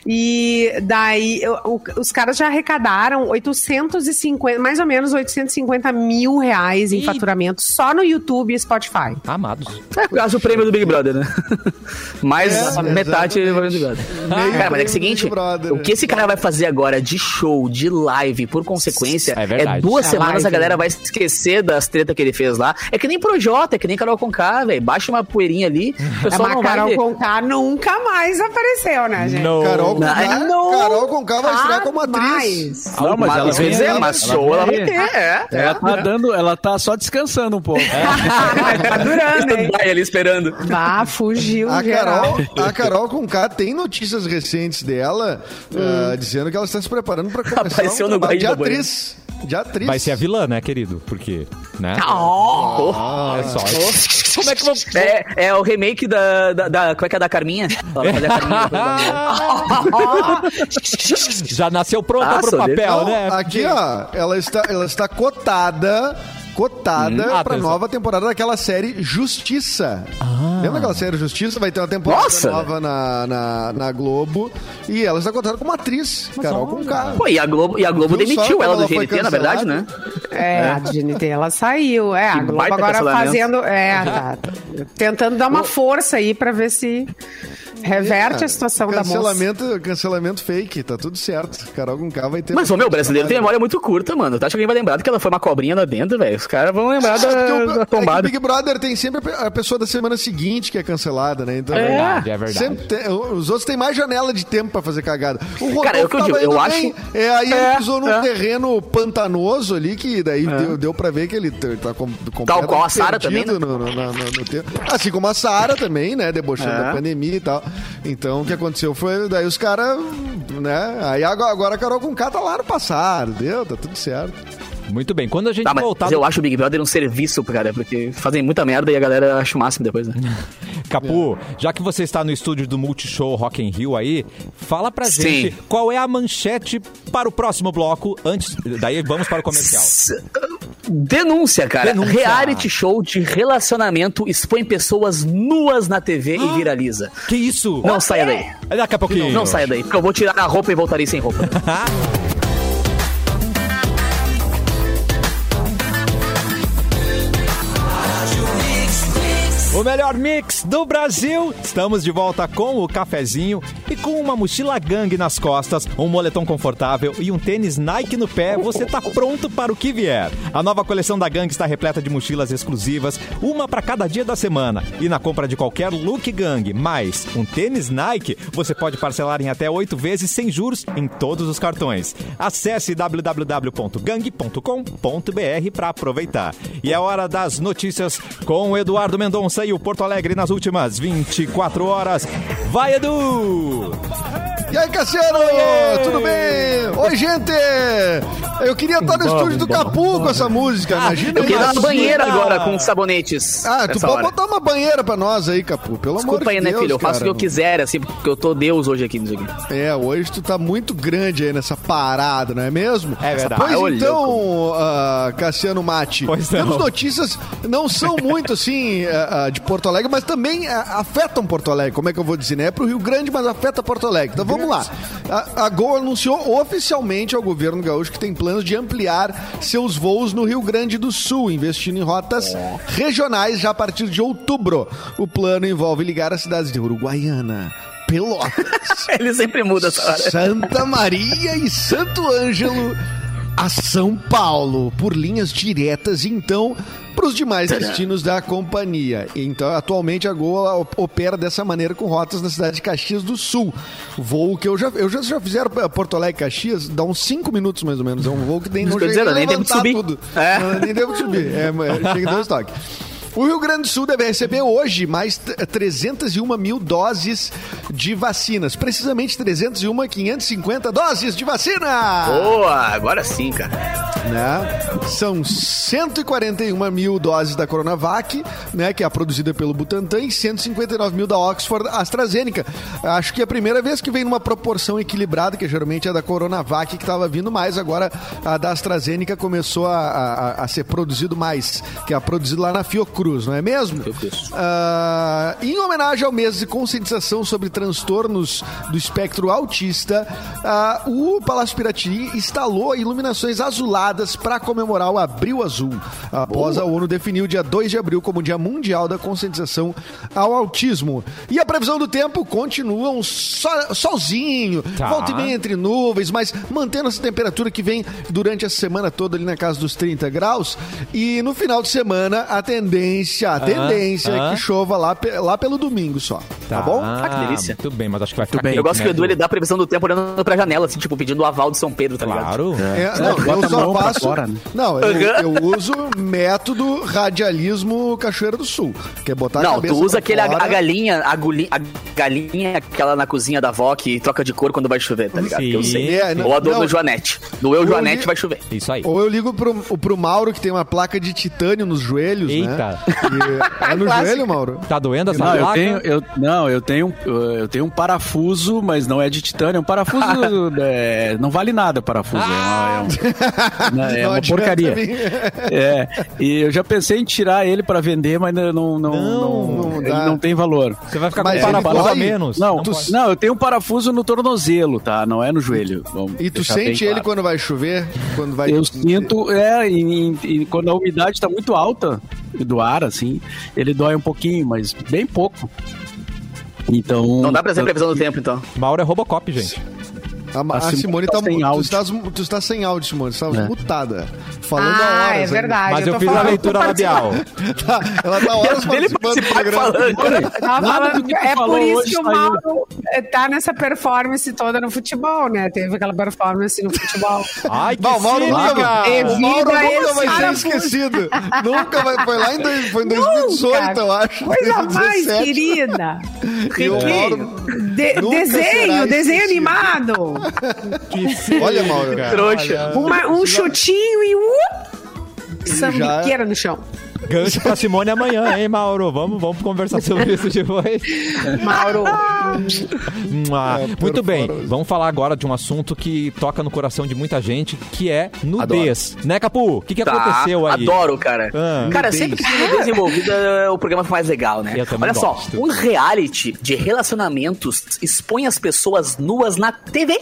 E daí, eu- o- os caras já arrecadaram 850, mais ou menos 850 mil reais em Ih. faturamento só no YouTube e Spotify. Amados. É quase o prêmio do Big Brother, né? Mais É, metade do. Big Brother. Meio Cara, mas é é o seguinte, Brother, o que esse cara vai fazer agora de show, de live, por consequência, É é, duas É semanas live, a galera né? vai esquecer das tretas que ele fez lá. É que nem Projota, é que nem Carol Conká, velho. Baixa uma poeirinha ali, É, mas não vai Carol. Conká nunca mais apareceu, né, gente? No. Carol Conká, Não. Carol Conká vai estrear como atriz. Jamais. Não, mas ela vem é, mas ela show ela vai aí. ter, é. Ela é. tá dando, ela tá só descansando um pouco. tá durando, hein? Vai ali esperando. Ah, fugiu A. Carol, a Carol Conká tem notícias recentes dela ah, dizendo que ela está se preparando para começar Apareceu um no de atriz. De atriz. Vai ser a vilã, né, querido? Porque, né? Oh. É só. Como é que vou... É, é o remake da, da, da. Como é que é da Carminha? Ela a Carminha. Já nasceu pronta Ah, pro dele. papel, né? aqui, ó, ela está, ela está cotada, cotada Hum. Ah, pra nova temporada daquela série Justiça. Lembra aquela série Justiça? Vai ter uma temporada Nossa! nova na, na, na Globo. E ela está cotada como atriz, Carol Conká. Pô, e a Globo, e a Globo Viu demitiu ela do ela foi GNT, na verdade, né? É, a GNT, ela saiu. É, a Globo agora fazendo. É, tá. Tentando dar uma força aí pra ver se reverte a situação da moça. cancelamento, Cancelamento fake, tá tudo certo. Carol Conká vai ter... Mas, ô, meu, o brasileiro tem memória muito curta, mano. Tu acha que alguém vai lembrar que ela foi uma cobrinha lá dentro, velho? Os caras vão lembrar É da, o- da é que o tombada. Big Brother tem sempre a pe- a pessoa da semana seguinte que é cancelada, né? Então, É verdade, é verdade. Sempre tem- os outros têm mais janela de tempo pra fazer cagada. O Rodolfo Cara, é o que eu digo, eu acho- bem. É, aí É, ele pisou num é. terreno pantanoso ali, que daí deu, deu pra ver que ele t- tá com, completamente qual a Sarah também, perdido no, no, no- no- no tempo. Assim como a Sara também, né? Debochando É. da pandemia e tal. Então, o que aconteceu foi, daí os caras, né? Aí agora, agora a Carol com K tá lá no passado, deu? Tá tudo certo. Muito bem. Quando a gente Tá, mas voltar... eu acho o Big Brother um serviço, cara, porque fazem muita merda e a galera acha o máximo depois, né? Capu, já que você está no estúdio do Multishow Rock in Rio aí, fala pra Sim. gente qual é a manchete para o próximo bloco, antes... Daí vamos para o comercial. Denúncia, cara. Denúncia. Reality show de relacionamento expõe pessoas nuas na TV e viraliza. Que isso? Não saia daí. Daqui a pouquinho. Não saia daí, porque eu vou tirar a roupa e voltarei sem roupa. melhor mix do Brasil. Estamos de volta com o cafezinho e com uma mochila gangue nas costas, um moletom confortável e um tênis Nike no pé. Você tá pronto para o que vier. A nova coleção da gangue está repleta de mochilas exclusivas, uma para cada dia da semana. E na compra de qualquer look gangue mais um tênis Nike, você pode parcelar em até oito vezes sem juros em todos os cartões. Acesse www.gang.com.br para aproveitar. E é hora das notícias com o Eduardo Mendonça e o Porto Alegre nas últimas 24 horas. Vai, Edu! E aí, Cassiano? Tudo bem? Oi, gente! Eu queria estar no estúdio do Capu com essa música, imagina. Eu queria ir na isso. banheira agora com sabonetes. Ah, tu pode hora. botar uma banheira pra nós aí, Capu, pelo amor Desculpa de aí, né, Deus, filho? Eu faço o que eu quiser, assim, porque eu tô Deus hoje aqui nisso aqui. É, hoje tu tá muito grande aí nessa parada, não é mesmo? É verdade. Pois Ô, então, ah, Cassiano Mate, Pois não. temos notícias, não são muito assim ah, ah, de Porto Alegre, mas também ah, afetam Porto Alegre, como é que eu vou dizer, né? É pro Rio Grande, mas afeta Porto Alegre. Então vamos lá. A, a Gol anunciou oficialmente ao governo gaúcho que tem planos de ampliar seus voos no Rio Grande do Sul, investindo em rotas regionais já a partir de outubro. O plano envolve ligar as cidades de Uruguaiana, Pelotas, Ele sempre muda essa hora. Santa Maria e Santo Ângelo a São Paulo por linhas diretas, então para os demais destinos da companhia. Então, atualmente a Gol ela opera dessa maneira com rotas na cidade de Caxias do Sul. Voo que eu já eu já, já fizeram pra Porto Alegre Caxias, dá uns 5 minutos mais ou menos. É um voo que nem não dizendo, nem tempo de subir. tudo. É. Não, nem tempo de subir. É, chega dois estoque. O Rio Grande do Sul deve receber hoje mais t- 301 mil doses de vacinas. Precisamente 301, 550 doses de vacina! Boa, agora sim, cara. Né? São 141 mil doses da Coronavac, né, que é a produzida pelo Butantan, e 159 mil da Oxford AstraZeneca. Acho que é a primeira vez que vem numa proporção equilibrada, que geralmente é da Coronavac que estava vindo mais, agora a da AstraZeneca começou a, a- a ser produzido mais, que é a produzida lá na Fiocruz, não é mesmo? Fiocruz. Ah, em homenagem ao mês de conscientização sobre transtornos do espectro autista, ah, o Palácio Piratini instalou iluminações azuladas para comemorar o Abril Azul. Após a ONU definir o dia 2 de abril como Dia Mundial da Conscientização ao Autismo. E a previsão do tempo continua um sol- solzinho, Tá. volta e meia entre nuvens, mas mantendo essa temperatura que vem durante a semana toda ali na casa dos 30 graus. E no final de semana, a tendência, a tendência é ah. que chova lá, lá pelo domingo só. Tá, bom? Ah, que delícia. Tudo bem, mas acho que vai ficar bem. Eu gosto que né, o Edu ele dá a previsão do tempo olhando pra janela, assim, tipo, pedindo o aval de São Pedro, tá ligado? Claro. É, não, bota eu só faço. fora, né? Não, eu, eu uso método radialismo Cachoeira do Sul. Que é botar a Não, cabeça tu usa aquele a, fora. a galinha, a, guli- a galinha, aquela na cozinha da avó que troca de cor quando vai chover, tá ligado? Eu sei. É, não- Ou a do, do Joanete. No Eu Eu Joanete li- vai chover. Isso aí. Ou eu ligo pro, pro Mauro, que tem uma placa de titânio nos joelhos, Eita. né? E- é no Clássico. joelho, Mauro? Tá doendo essa Não, eu placa? tenho, eu, não, eu tenho, eu tenho um parafuso, mas não é de titânio, é um parafuso, é, não vale nada o parafuso, é uma, é um- né, é uma porcaria. É, e eu já pensei em tirar ele pra vender, mas não, não, não, Não, não ele não tem valor. Você vai ficar com Mas um ele parafuso a menos. Não, tu- tu- não, eu tenho um parafuso no tornozelo, tá? Não é no joelho. Vamos E tu sente ele claro. quando vai chover? Quando vai... Eu sinto, é, e, e quando a umidade tá muito alta do ar, assim, ele dói um pouquinho, mas bem pouco. Então. Não dá pra ser previsão do tempo, então. Mauro é Robocop, gente. A, a A Simone Simone tá tá, sem tu, áudio. estás, tu estás sem áudio, Simone. Tu estás É. mutada. Falando Ah, horas. é verdade. Mas eu tô fiz a leitura labial. Tá, ela tá horas participando do programa. falando. Eu falando tu é por isso que o. Mauro eh, tá nessa performance toda no futebol, né? Teve aquela performance no futebol. Ai, que Bom, Mauro nunca Devido Mauro nunca vai ser esquecido. nunca vai. Foi lá em, dois, foi em 2018, eu acho. Coisa mais 2017. querida. E o Mauro De- nunca desenho, desenho esquecido. animado. Olha, Mauro. Trouxa. Uma- um chutinho e uh, sambiqueira no chão. Gancho pra Simone amanhã, hein, Mauro? Vamos, vamos conversar sobre isso depois. Mauro. Ah, muito bem, vamos falar agora de um assunto que toca no coração de muita gente, que é nudez. Né, Capu? O que, que Tá, aconteceu aí? Adoro, cara. Ah, cara, nudez. sempre que tem nudez envolvida, o programa fica mais legal, né? Olha gosto. só, um reality de relacionamentos expõe as pessoas nuas na TV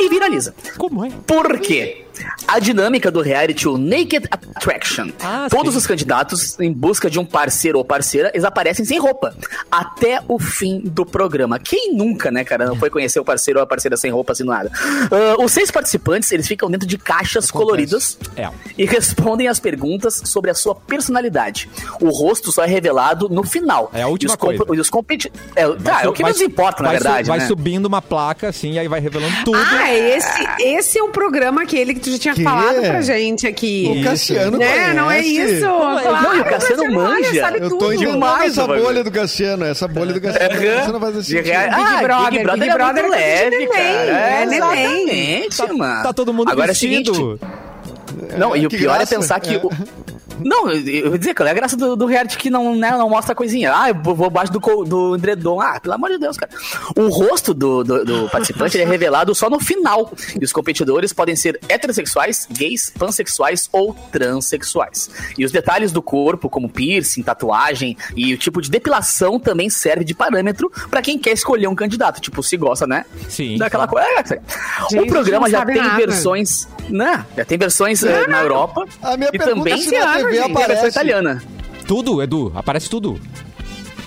e viraliza. Como é? Por quê? A dinâmica do reality, o Naked Attraction. Ah, Todos sim. os candidatos, em busca de um parceiro ou parceira, eles aparecem sem roupa. Até o fim do programa. Quem nunca, né, cara, não foi conhecer o parceiro ou a parceira sem roupa, assim, nada. Ah, os seis participantes, eles ficam dentro de caixas coloridas É. e respondem as perguntas sobre a sua personalidade. O rosto só é revelado no final. É a última E coisa. E os competi- é, tá, é o que su- importa, na vai su- verdade, Vai né? subindo uma placa, assim, e aí vai revelando tudo. Ah, esse, esse é o programa que tu já tinha Que? falado pra gente aqui. O Cassiano né? Não é isso? Não, e o Cassiano olha, manja. sabe Eu tô Demais, essa bolha do Cassiano, essa bolha do Cassiano. Você não faz assim. reais- Big ah, Brother, Big Brother Big é Brother é leve, neném, cara. é neném. Exatamente, mano. Tá todo mundo Agora é o seguinte, vestido. Não, e o pior graça. é pensar que. É. o- Não, eu vou dizer, cara, é a graça do, do reality que não, né, não mostra coisinha. Ah, eu vou abaixo do, do edredom. Ah, pelo amor de Deus, cara. O rosto do, do, do participante é revelado só no final. E os competidores podem ser heterossexuais, gays, pansexuais ou transexuais. E os detalhes do corpo, como piercing, tatuagem e o tipo de depilação também serve de parâmetro pra quem quer escolher um candidato. Tipo, se gosta, né? Sim. Daquela coisa. É, Gente, o programa já tem nada. versões. Né? Já tem versões eh, na Europa. A minha e pergunta também é se na TV tem a versão aparece. italiana. Tudo, Edu, aparece tudo.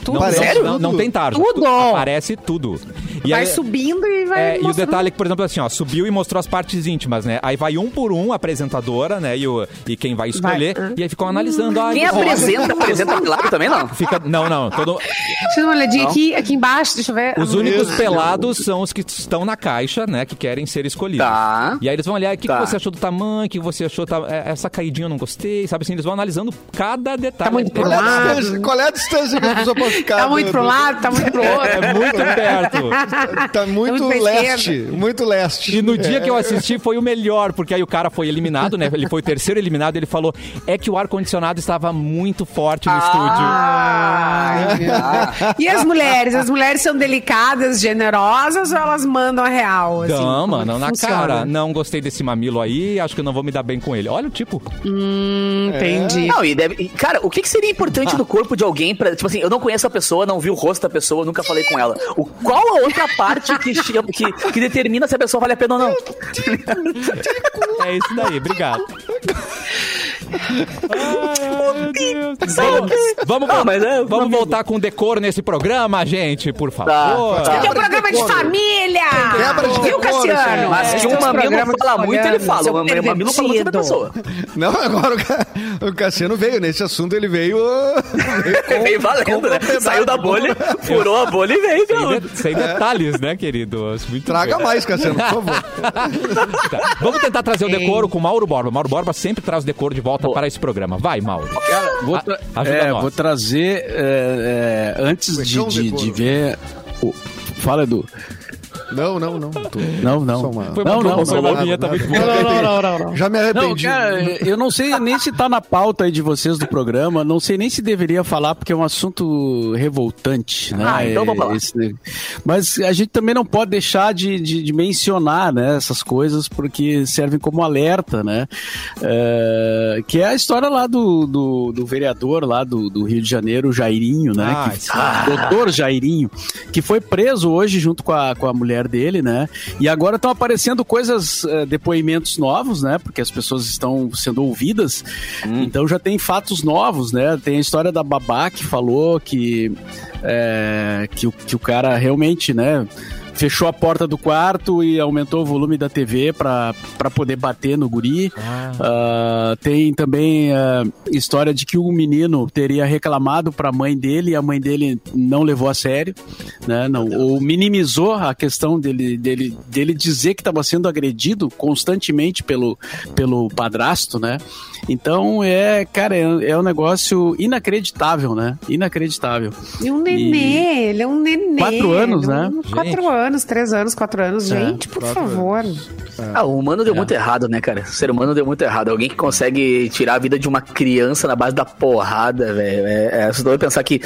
Tudo. Não, Aparece Não, não, tudo? não tem tarja. Tudo. Aparece tudo. E Vai aí- subindo e vai. É, e o detalhe é que, por exemplo, assim, ó, subiu e mostrou as partes íntimas, né? Aí vai um por um a apresentadora, né? E, o, e quem vai escolher. Vai. E aí ficam analisando. Ah, Quem apresenta, apresenta pelado também, não? Fica, não, não. Todo, Deixa eu dar uma olhadinha aqui, aqui embaixo, deixa eu ver. os Ah, únicos não. pelados são os que estão na caixa, né? Que querem ser escolhidos. Tá. E aí eles vão olhar o que, Tá. que você achou do tamanho, o que você achou. ta- é, Essa caidinha eu não gostei, sabe assim? Eles vão analisando cada detalhe. Tá muito é, Qual é, a Ah. distância, qual é a distância que as pessoas podem ficar? Tá muito pro lado, tá muito pro outro. é muito perto. Tá muito leste, muito leste. E no dia que eu assisti foi o melhor, porque aí o cara foi eliminado, né? Ele foi o terceiro eliminado, ele falou: é que o ar-condicionado estava muito forte no Ai, meu Deus. E as mulheres? As mulheres são delicadas, generosas ou elas mandam a real? estúdio. Assim, Não, é mano, que na funciona? cara. Não gostei desse mamilo aí, acho que eu não vou me dar bem com ele. Olha o tipo. Hum, entendi. Não, e deve. cara, o que, que seria importante no corpo de alguém pra. Tipo assim, eu não conheço a pessoa, não vi o rosto da pessoa, nunca falei com ela. O, qual a outra parte que, chama- que, que determina se a pessoa vale a pena ou não? É isso daí, obrigado. Ai, meu Deus. Vamos, vamos, Ah, é, vamos amigo. voltar com decoro nesse programa, gente, por favor. Tá, tá. Esse é um programa de família! Quebra de Viu, decoro, Cassiano? senhor. Mas que um mamilo fala muito, ele fala. seu O mamilo fala muito da pessoa. Não, agora o, Ca- o Cassiano veio. Nesse assunto ele veio. veio com- Veio valendo, né? Saiu da bolha, furou a bolha e veio. Sem, meu. de- sem detalhes, né, queridos? Muito Traga bem. mais, Cassiano, por favor. Tá, Vamos tentar trazer o decoro com o Mauro Borba. Mauro Borba sempre traz o decoro de volta para esse programa. Vai, Mauro. Vou, A- tra- ajuda é, vou trazer é, é, antes de, de, de ver. o- Fala, Edu. Não, não, não. Tô... Não, não. Uma- Foi não, uma- não, foi não. vinheta muito boa. Não, não, não, Já me Não, arrependi. cara, eu não sei nem se tá na pauta aí de vocês do programa, não sei nem se deveria falar, porque é um assunto revoltante, né? Ah, então vamos lá. Esse- Mas a gente também não pode deixar de, de, de mencionar, né, essas coisas, porque servem como alerta, né? É, que é a história lá do, do, do vereador lá do, do Rio de Janeiro, Jairinho, né? Ah, que, sim. doutor Jairinho, que foi preso hoje junto com a, com a mulher dele, né? E agora estão aparecendo coisas, eh, depoimentos novos, né? Porque as pessoas estão sendo ouvidas. Então já tem fatos novos, né? Tem a história da babá que falou que, eh, que, que o cara realmente, né? Fechou a porta do quarto e aumentou o volume da TV para poder bater no guri. Ah, tem também a história de que o menino teria reclamado para a mãe dele e a mãe dele não levou a sério, né? Não, ou minimizou a questão dele, dele, dele dizer que estava sendo agredido constantemente pelo, pelo padrasto, né? Então, é, cara, é, é um negócio inacreditável, né? Inacreditável. E um nenê, ele é um nenê. Quatro anos, é né? um- Quatro anos, três anos, quatro anos. É, Gente, por favor. Ah, o humano deu muito errado, né, cara? O ser humano deu muito errado. Alguém que consegue tirar a vida de uma criança na base da porrada, velho. É, é assustador pensar que,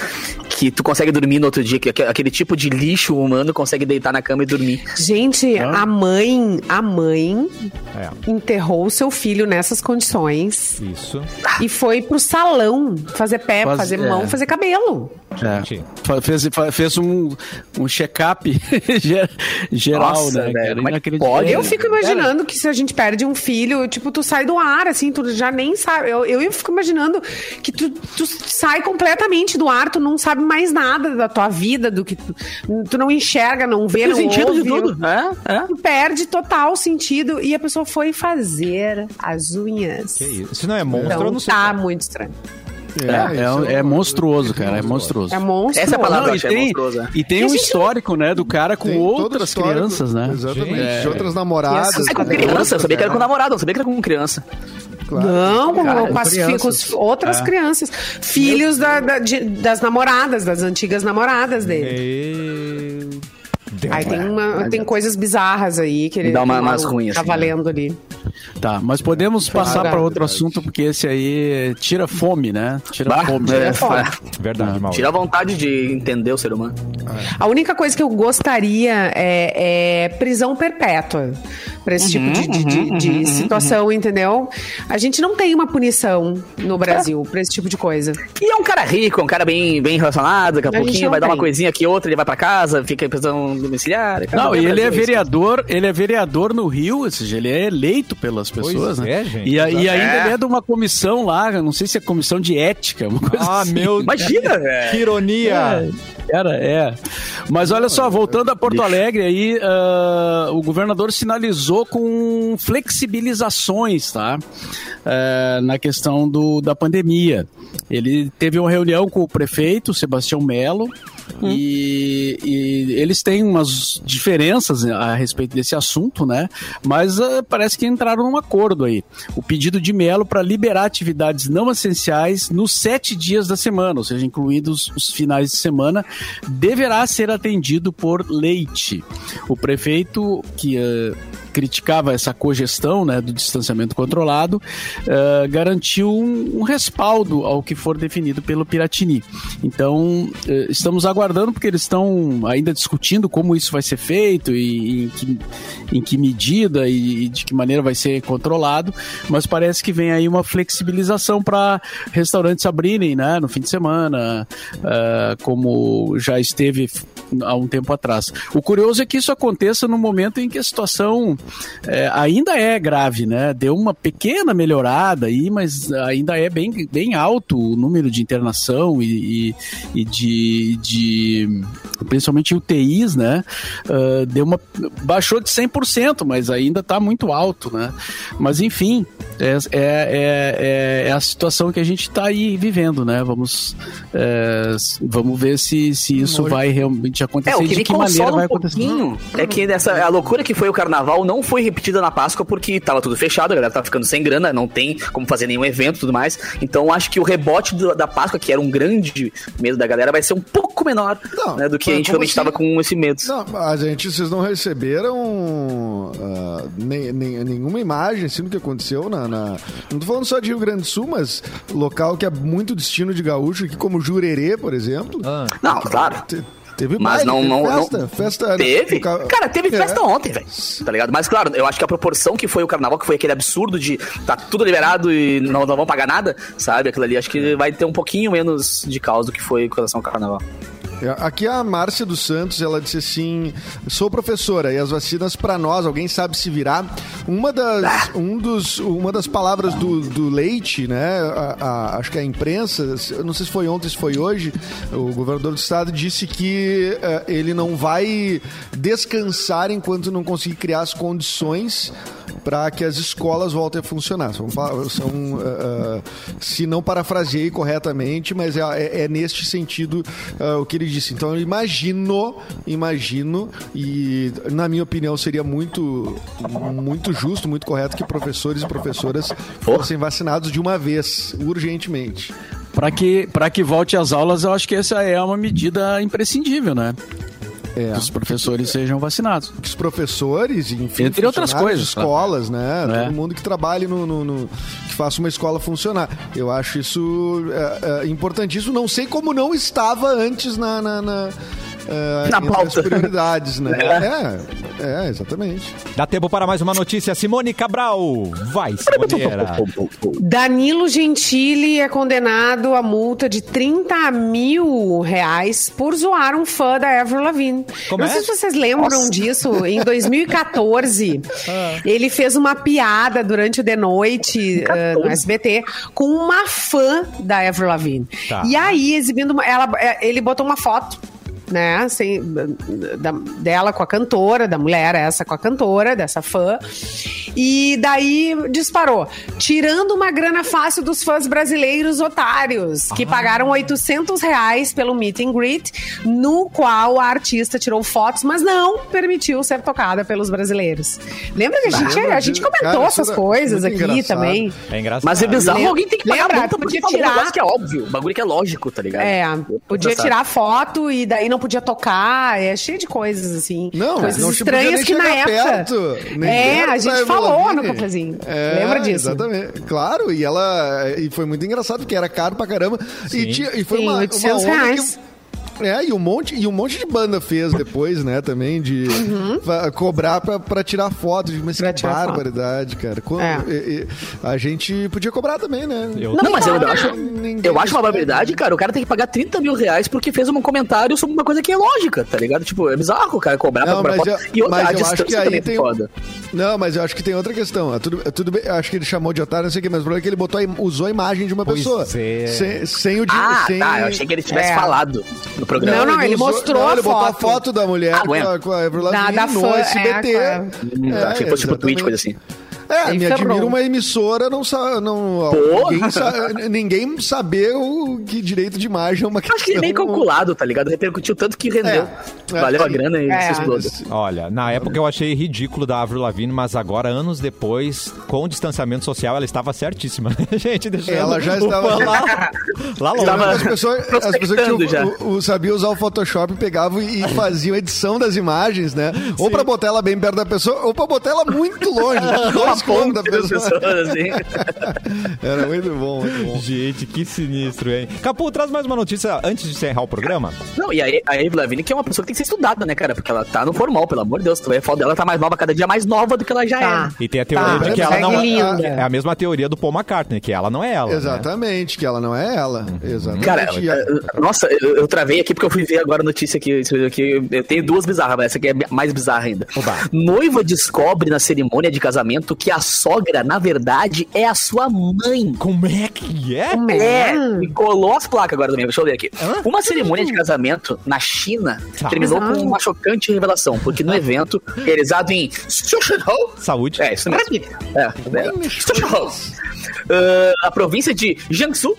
que tu consegue dormir no outro dia, que aque- aquele tipo de lixo humano consegue deitar na cama e dormir. Gente, a mãe, a mãe É. enterrou o seu filho nessas condições Isso. e foi pro salão fazer pé, Faz- fazer é. mão, fazer cabelo. É. Fez, fez um, um check-up ge- geral, Nossa, né, cara? como é pode? Eu fico imaginando que se a gente perde um filho, tipo, tu sai do ar, assim, tu já nem sabe. Eu, eu fico imaginando que tu, tu sai completamente do ar, tu não sabe mais nada da tua vida, do que tu, tu não enxerga, não vê, Tem não sentido ouve. de tudo. É, é. Tu perde total sentido e a pessoa foi fazer as unhas. Que isso? Se não é monstro, eu Então não sei. tá muito estranho. É, é, é monstruoso, cara. É monstruoso. É monstro. Essa é a palavra. Não, e tem, monstruosa. e tem E a um histórico, né, do cara com Tem outras crianças, né? Exatamente. De outras namoradas. É com né? criança, eu sabia que era com namorado, não sabia que era com criança. Claro. Não, com, Cara, com as, com as outras crianças. Filhos da- da- de- das namoradas, das antigas namoradas dele. E... Deu Aí tem, uma- tem coisas bizarras aí que ele Dá uma- tá umas ruins, Tá assim, valendo ali. Tá, mas podemos passar para outro assunto, porque esse aí tira fome, né? Tira Bah, fome. é, foda. é. Verdade, Mauro. Tira a vontade de entender o ser humano. A única coisa que eu gostaria é, é prisão perpétua pra esse tipo de, de- de- de situação, entendeu? A gente não tem uma punição no Brasil pra esse tipo de coisa. E é um cara rico, é um cara bem, bem relacionado, daqui a, A pouquinho vai dar uma tem. coisinha aqui, outra, ele vai pra casa, fica em prisão domiciliar. Não, e ele é Brasil isso. vereador, ele é vereador no Rio, ou seja, ele é eleito pelas pessoas, Pois né? é, gente, e, a- e ainda É. ele é de uma comissão lá, não sei se é comissão de ética, uma coisa Ah, assim. meu Imagina, velho. Que ironia! Cara, é. Mas olha só, voltando a Porto Alegre, aí ah, o governador sinalizou com flexibilizações, tá? Ah, na questão do, da pandemia. Ele teve uma reunião com o prefeito, Sebastião Melo, e, e eles têm umas diferenças a respeito desse assunto, né? Mas ah, parece que entraram num acordo aí. O pedido de Melo para liberar atividades não essenciais nos sete dias da semana, ou seja, incluídos os finais de semana, deverá ser atendido por leite. O prefeito que ah, criticava essa cogestão né, do distanciamento controlado, eh, garantiu um, um respaldo ao que for definido pelo Piratini. Então, eh, estamos aguardando, porque eles estão ainda discutindo como isso vai ser feito e em que, em que medida e, e de que maneira vai ser controlado, mas parece que vem aí uma flexibilização para restaurantes abrirem né, no fim de semana, eh, como já esteve há um tempo atrás. O curioso é que isso aconteça no momento em que a situação é, ainda é grave, né? Deu uma pequena melhorada aí, mas ainda é bem, bem alto o número de internação e, e, e de, de principalmente UTIs, né? Ah, deu uma baixou de 100%, mas ainda está muito alto, né? Mas enfim, é, é, é, é a situação que a gente está aí vivendo, né? Vamos, é, vamos ver se, se isso vai realmente acontecer É, o e que de me que maneira vai um acontecer. pouquinho é que nessa, a loucura que foi o carnaval não foi repetida na Páscoa porque tava tudo fechado, a galera tava ficando sem grana, não tem como fazer nenhum evento e tudo mais. Então acho que o rebote do- da Páscoa, que era um grande medo da galera, vai ser um pouco menor Não, né, do que a gente realmente assim? tava com esse medo. Não, a gente, vocês não receberam ah, nem- nem- nenhuma imagem assim do que aconteceu na, na- Não tô falando só de Rio Grande do Sul, mas local que é muito destino de gaúcho, aqui como Jurerê, por exemplo. Ah, Não, claro. Teve Mas baile, não, teve não, festa, não. festa Teve? no Cara, teve É. festa ontem, velho. Tá ligado? Mas claro, eu acho que a proporção que foi o carnaval, que foi aquele absurdo de tá tudo liberado e não, não vão pagar nada, sabe? Aquilo ali, acho que vai ter um pouquinho menos de caos do que foi com relação ao carnaval. É, Aqui a Márcia dos Santos, ela disse assim: sou professora e as vacinas pra nós, alguém sabe se virar? Uma das, um dos, uma das palavras do, do Leite, né? a- a- acho que a imprensa, não sei se foi ontem, se foi hoje, o governador do estado disse que eh, ele não vai descansar enquanto não conseguir criar as condições para que as escolas voltem a funcionar. São, são uh, uh, se não parafraseei corretamente, mas é, é, é neste sentido uh, o que ele disse. Então eu imagino, imagino, e na minha opinião seria muito, muito justo, muito correto que professores e professoras fossem vacinados de uma vez, urgentemente. Para que, que volte às aulas, eu acho que essa é uma medida imprescindível, né? É. Que os professores sejam vacinados. Que os professores, enfim, entre outras coisas, escolas, né? É. Todo mundo que trabalhe no, no, no, que faça uma escola funcionar. Eu acho isso é, é, importantíssimo. Não sei como não estava antes na, na, na Uh, Na pauta. prioridades, né? É. é. É, exatamente. Dá tempo para mais uma notícia. Simone Cabral. Vai, Simoneira. Danilo Gentili é condenado a multa de 30 mil reais por zoar um fã da Avril Lavigne. Como Não é? sei se vocês lembram Nossa. disso. Em 2014, ah. ele fez uma piada durante o The Noite uh, no SBT com uma fã da Avril Lavigne. Tá. E aí, exibindo uma, ela, é, ele botou uma foto né? Assim, da, dela com a cantora, da mulher essa com a cantora, dessa fã. E daí disparou. Tirando uma grana fácil dos fãs brasileiros otários, que ah. pagaram 800 reais pelo meet and greet, no qual a artista tirou fotos, mas não permitiu ser tocada pelos brasileiros. Lembra que a gente, a gente comentou Cara, essas coisas aqui engraçado. também. É engraçado. Mas é bizarro, Lembra, alguém tem que pagar Lembra, podia tirar... Um que é óbvio, o bagulho que é lógico, tá ligado? É, podia tirar foto e daí não podia tocar, é cheio de coisas assim. Não, coisas não estranhas que na época. é, a gente falou no cafezinho. É, Lembra disso? Exatamente. Claro, e ela. E foi muito engraçado, porque era caro pra caramba. E, tinha, e foi Sim, uma, 800 uma reais. Que, é, e um monte, e um monte de banda fez depois, né, também, de uhum. cobrar pra, pra tirar foto. Mas pra que barbaridade, cara. Quando, é. e, e, a gente podia cobrar também, né? Eu não, mas eu acho, eu acho uma barbaridade, cara. O cara tem que pagar 30 mil reais porque fez um comentário sobre uma coisa que é lógica, tá ligado? Tipo, é bizarro o cara cobrar não, pra cobrar foto. Eu, e outra, mas eu acho que aí é tem... Foda. Não, mas eu acho que tem outra questão. É tudo, é tudo bem, acho que ele chamou de otário, não sei o que, mas o problema é que ele botou, usou a imagem de uma pois pessoa. É. Sem, sem o... Ah, sem... tá. Eu achei que ele tivesse é. falado no programa. Não, não, ele, ele mostrou não, a ele foto. botou a foto da mulher ah, com, a, com a Avril Lavigne no SBT. É, é, achei que fosse pro Twitch, coisa assim. É, me admira uma emissora não sabe. Não, ninguém, sa ninguém saber o que direito de imagem é uma questão. Acho que é meio calculado, tá ligado? Repercutiu tanto que rendeu. É, Valeu é, a grana e é. se explodiu. Olha, na época eu achei ridículo da Avril Lavigne, mas agora, anos depois, com o distanciamento social, ela estava certíssima. Gente, deixa Ela já estava. Lá, lá longe. As pessoas, as pessoas que o, o, sabiam usar o Photoshop pegavam e faziam edição das imagens, né? Sim. Ou pra botar ela bem perto da pessoa, ou pra botar ela muito longe. Dois pontos da pessoa. assim. Era muito bom, muito bom. Gente, que sinistro, hein? Capu, traz mais uma notícia antes de encerrar o programa. Não, e a, a Eve Lavigne, que é uma pessoa que tem que ser estudada, né, cara? Porque ela tá no formal, pelo amor de Deus. Tu vê a foto dela tá mais nova, cada dia mais nova do que ela já tá. é. E tem a teoria tá, de que ela não é. É a mesma teoria do Paul McCartney, que ela não é ela. Né? Exatamente, né? que ela não é ela. Exatamente. Cara, nossa, eu, eu, travei aqui porque eu fui ver agora a notícia aqui. aqui eu tenho duas bizarras, mas essa aqui é mais bizarra ainda. Oba. Noiva descobre na cerimônia de casamento que a sogra, na verdade, é a sua mãe. Como é que é? É, e colou as placas agora também, deixa eu ver aqui. Hã? Uma cerimônia de casamento na China tá. terminou com uma chocante revelação, porque no evento, realizado em Saúde. É, isso mesmo. É, é. Uh, a província de Jiangsu,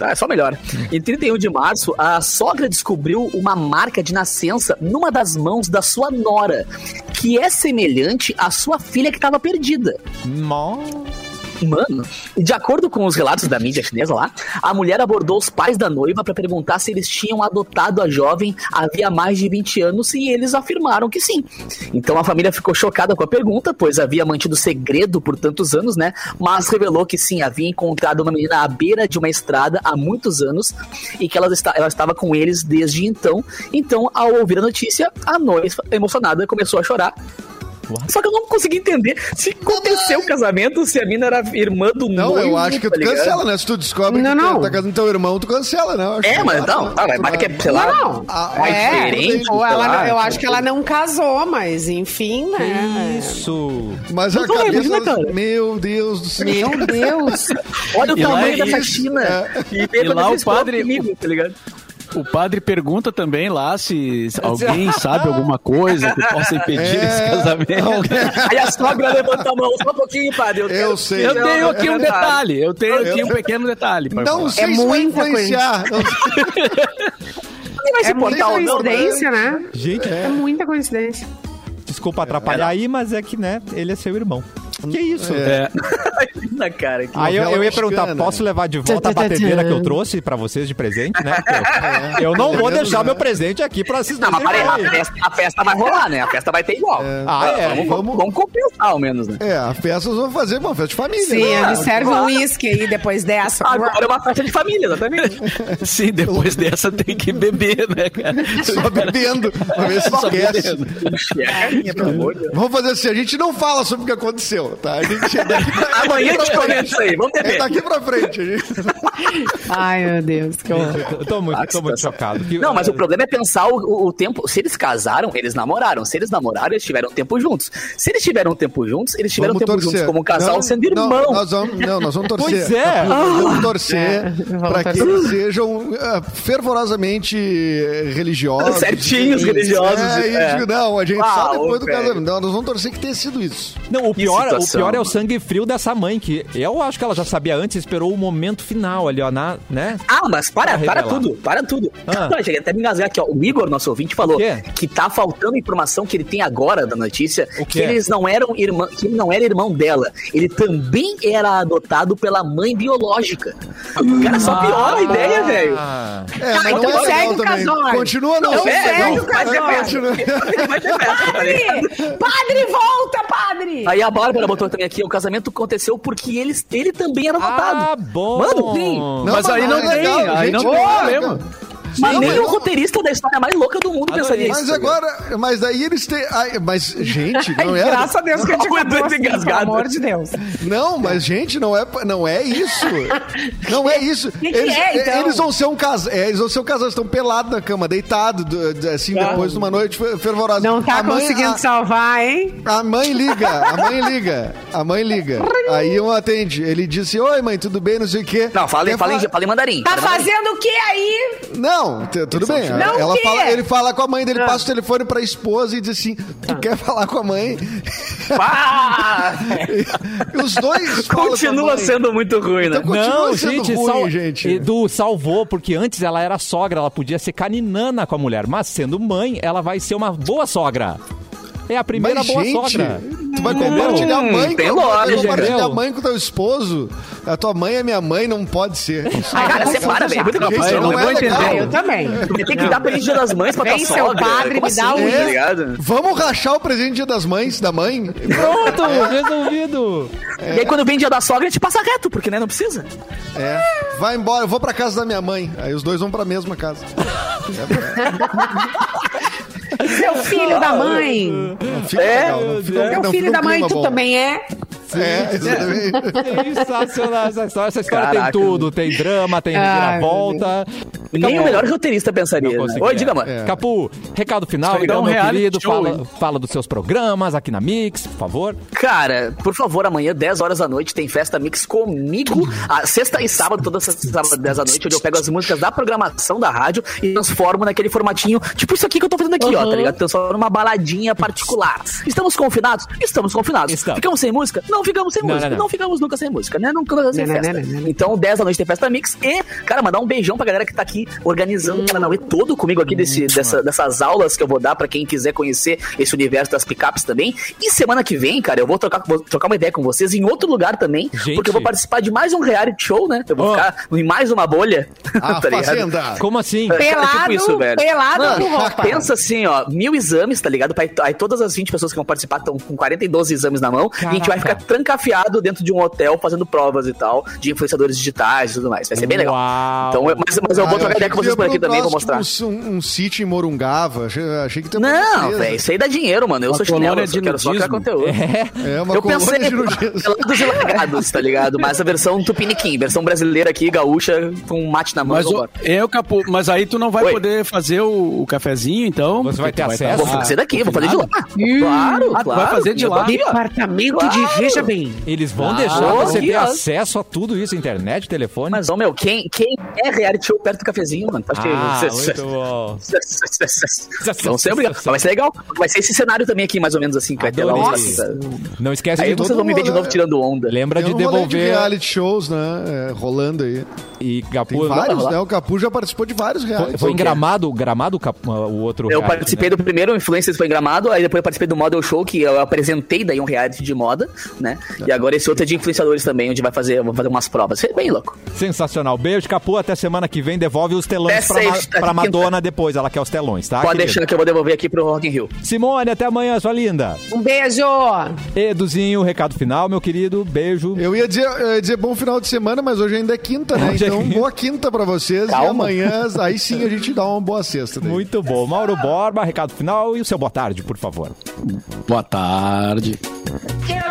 É só melhor. Em 31 de março, a sogra descobriu uma marca de nascença numa das mãos da sua nora, que é semelhante à sua filha que estava perdida. Nossa. Mano, de acordo com os relatos da mídia chinesa lá, a mulher abordou os pais da noiva para perguntar se eles tinham adotado a jovem havia mais de 20 anos e eles afirmaram que sim. Então a família ficou chocada com a pergunta, pois havia mantido segredo por tantos anos, né? Mas revelou que sim, havia encontrado uma menina à beira de uma estrada há muitos anos e que ela, está, ela estava com eles desde então. Então, ao ouvir a notícia, a noiva, emocionada, começou a chorar What? Só que eu não consegui entender se aconteceu o casamento, se a mina era irmã do Não, noivo, eu acho que tá tu cancela, né? Se tu descobre não, que não. tu tá casando teu irmão, tu cancela, né? É, mas não, tá, mas que é, sei lá, não, não. é, diferente. Ou ela, lá, eu acho que ela não casou, mas enfim, né? Isso. Mas a cabeça... Né, meu Deus do céu. Meu Deus. Olha o tamanho dessa China. É. E, e lá o padre... Comigo, tá ligado? O padre pergunta também lá se alguém sabe alguma coisa que possa impedir É, esse casamento. Aí a sogra levanta a mão, só um pouquinho, padre. Eu quero- sei. Eu tenho aqui um detalhe, eu tenho Eu aqui um pequeno detalhe. Não falar. sei É se vai influenciar. Não Quem vai se É muita né? coincidência, né? Gente, É muita coincidência. desculpa atrapalhar aí, mas é que, né, ele é seu irmão. Que isso? É, Na cara. Que... Aí eu, eu ia perguntar, posso levar de volta a batedeira que eu trouxe pra vocês de presente, né? Eu, eu não vou deixar meu presente aqui pra vocês Não, mas peraí, a festa, a festa vai rolar, né? A festa vai ter igual. Ah, é? Vamos, Vamos- vamos compensar, ao menos, né? É, a festa nós vamos fazer uma festa de família. Sim, né? me serve um uísque aí depois dessa. Agora é uma festa de família, exatamente. sim, depois dessa tem que beber, né, cara? Só bebendo, pra ver se Só esquece. Vamos fazer assim, a gente não fala sobre o que aconteceu, tá? A gente é daqui pra, Amanhã a gente pra comenta isso aí, vamos É beber. daqui pra frente. Ai, meu Deus, que horror. Eu tô muito, tô muito chocado. Que- Não, mas o problema é pensar o, o- o tempo. Se eles casaram, eles namoraram. Se eles namoraram, eles tiveram tempo juntos. Se eles tiveram tempo juntos, eles tiveram Vamos tempo juntos como um casal Não, sendo não, irmão. nós vamos, não, nós vamos torcer. Pois é. Nós vamos torcer É, vamos pra que torcer. eles sejam ah, fervorosamente eh, religiosos. Certinhos, religiosos, É, é. não, a gente só Ah, depois ô, do casamento. Não, nós vamos torcer que tenha sido isso. Não, o pior, o situação, pior é o sangue frio dessa mãe, que eu acho que ela já sabia antes, esperou o momento final ali, ó, na, né? Ah, mas para, para revelar. tudo, para tudo. Ah. Não, cheguei até a me engasgar aqui, ó. O Igor, nosso ouvinte, falou O que tá faltando informação que ele tem agora da notícia, O que eles não eram irmã, que ele não era irmão dela. Ele também era adotado pela mãe biológica. Cara, só piora a ideia, velho. Ah, É, Tá, mas então não é segue o casório. Continua não. Então é, segue não, o festa, tá ligado? Padre! Padre, volta, padre! Aí a Bárbara botou também aqui, o casamento aconteceu porque eles, ele também era adotado. Ah, bom. Mano, sim. Mas aí não é tem, legal, aí não gente, tem é problema. Mas nem mas o roteirista da história mais louca do mundo pensaria isso. Mas tá agora, mas daí eles têm. ai, mas, gente, não é. Graças a Deus que a gente tô assim, pelo amor de Deus. Não, mas gente, não é, não é isso. Não é isso. que que eles, é, então? eles vão ser um casal, é, eles vão ser um casal, estão pelados na cama, deitados, do- do- assim, depois de uma noite fer- fervorosa. Não tá A mãe- conseguindo a- salvar, hein? A mãe liga, a mãe liga, a mãe liga. Aí um atende. Ele disse: Oi, mãe, tudo bem? Não sei o quê. Não, falar- fala em mandarim. Tá fazendo o que aí? Não, t- tudo bem. Não Ela fala, ele fala com a mãe dele, Ah. passa o telefone pra esposa e diz assim: Tu quer falar com a mãe? Pá! E os dois Continua com a mãe. sendo muito ruim, né? Então, Continua Não, sendo gente, ruim, sal... gente. Edu salvou, porque antes ela era sogra, ela podia ser caninana com a mulher, mas sendo mãe, ela vai ser uma boa sogra. É a primeira Mas, boa gente, sogra. Tu vai compartilhar a mãe Hum, tem com lógica. compartilhar mãe com teu esposo. A tua mãe é minha mãe, não pode ser. Ai, cara, separa, velho. Muita Gente, confusão. não é vou legal. entender. Ah, eu também. Ter que dar presente dia das mães pra Vem, tua seu sogra. padre, Como me dá assim, um- tá? Vamos rachar o presente dia das mães, da mãe? Pronto, resolvido. E aí quando vem dia da sogra, a gente passa reto, porque né, não precisa. É. Vai embora, eu vou pra casa da minha mãe. Aí os dois vão pra mesma casa. Seu filho da mãe. Não fica É, legal. Não fica, Meu não filho da mãe, tu bom. também é. É, exatamente. Sensacional essa história. Essa história Caraca. tem tudo. Tem drama, tem reviravolta. Nem o melhor roteirista pensaria. Né? Oi, diga, mano. É. Capu, recado final, então, meu querido. show, Fala, fala dos seus programas aqui na Mix, por favor. Cara, por favor, amanhã, 10 horas da noite, tem festa mix comigo. A sexta e sábado, toda sexta e sábado, 10 da noite, onde eu pego as músicas da programação da rádio e transformo naquele formatinho, tipo isso aqui que eu tô fazendo aqui, ó, tá ligado? Transformo numa baladinha particular. Estamos confinados? Estamos confinados. Estamos. Ficamos sem música? Não ficamos sem Não, música. não, Não, não. ficamos nunca sem música, né? Nunca sem Não, não, festa. não, não, não. Então, 10 da noite tem festa mix e, cara, mandar um beijão pra galera que tá aqui organizando o Paranauê todo comigo aqui desse, dessa- dessas aulas que eu vou dar pra quem quiser conhecer esse universo das picapes também. E semana que vem, cara, eu vou trocar, vou trocar uma ideia com vocês em outro lugar também, Gente. porque eu vou participar de mais um reality show, né? Eu vou Oh. ficar em mais uma bolha. A tá ligado? Como assim? É, Pelado, tipo isso, velho. pelado Mano, roupa. pensa assim, ó, mil exames, tá ligado? Aí, todas as 20 pessoas que vão participar estão com 42 exames na mão e a gente vai ficar Caraca. Trancafiado dentro de um hotel fazendo provas e tal, de influenciadores digitais e tudo mais. Vai ser bem legal. Uau. Então, mas, mas eu Ah, vou trocar achei ideia com que vocês por aqui também, vou próximo mostrar. Um, um sítio em Morungava. Achei, achei que tem Não, velho, isso aí dá dinheiro, mano. Eu Uma sou chinelo, colônia eu só quero só criar conteúdo. É uma Eu pensei de pelados e largados, tá ligado? Mas a versão tupiniquim, versão brasileira aqui, gaúcha, com mate na mão. Mas, o, eu, Capu, mas aí tu não vai Oi. poder fazer o, o cafezinho, então? Você vai ter acesso? Vou fazer daqui, vou fazer de lá. Claro, Ah, claro. vai fazer de lá? Departamento Claro. de Veja Bem. Eles vão Ah, deixar você aqui, ter acesso a tudo isso, internet, telefone. Mas, ó, meu, quem, quem é reality show perto do cafezinho, mano. Acho Ah, que... muito bom. Obrigados. Vai ser legal. Vai ser esse cenário também aqui, mais ou menos assim, que vai ter lá Adorei. Não esquece Aí de vocês vão me ver de novo tirando onda. Lembra de devolver reality shows, né? é, rolando aí. e Tem Capu. vários, né? O Capu já participou de vários reality Foi, foi em? Gramado, Gramado Capu- o outro. Eu reality, participei né? do primeiro Influencers foi em Gramado, aí depois eu participei do Model Show, que eu apresentei daí um reality de moda, né? E agora esse outro é de influenciadores também, onde vai fazer, vou fazer umas provas. É bem louco. Sensacional. Beijo, Capu. Até semana que vem. Devolve os telões pra, Ma- sexta, pra. Madonna depois. Ela quer os telões, tá? Pode querido? deixar que eu vou devolver aqui pro Rock in Rio. Simone, até amanhã, sua linda. Um beijo! Eduzinho, recado final, meu querido. Beijo. Eu ia dizer, eu ia dizer bom final de semana, mas hoje ainda é quinta, né? É Então, boa quinta pra vocês. E Calma. amanhã, aí sim a gente dá uma boa sexta. daí. Muito bom. Mauro Borba, recado final e o seu boa tarde, por favor. Boa tarde. Get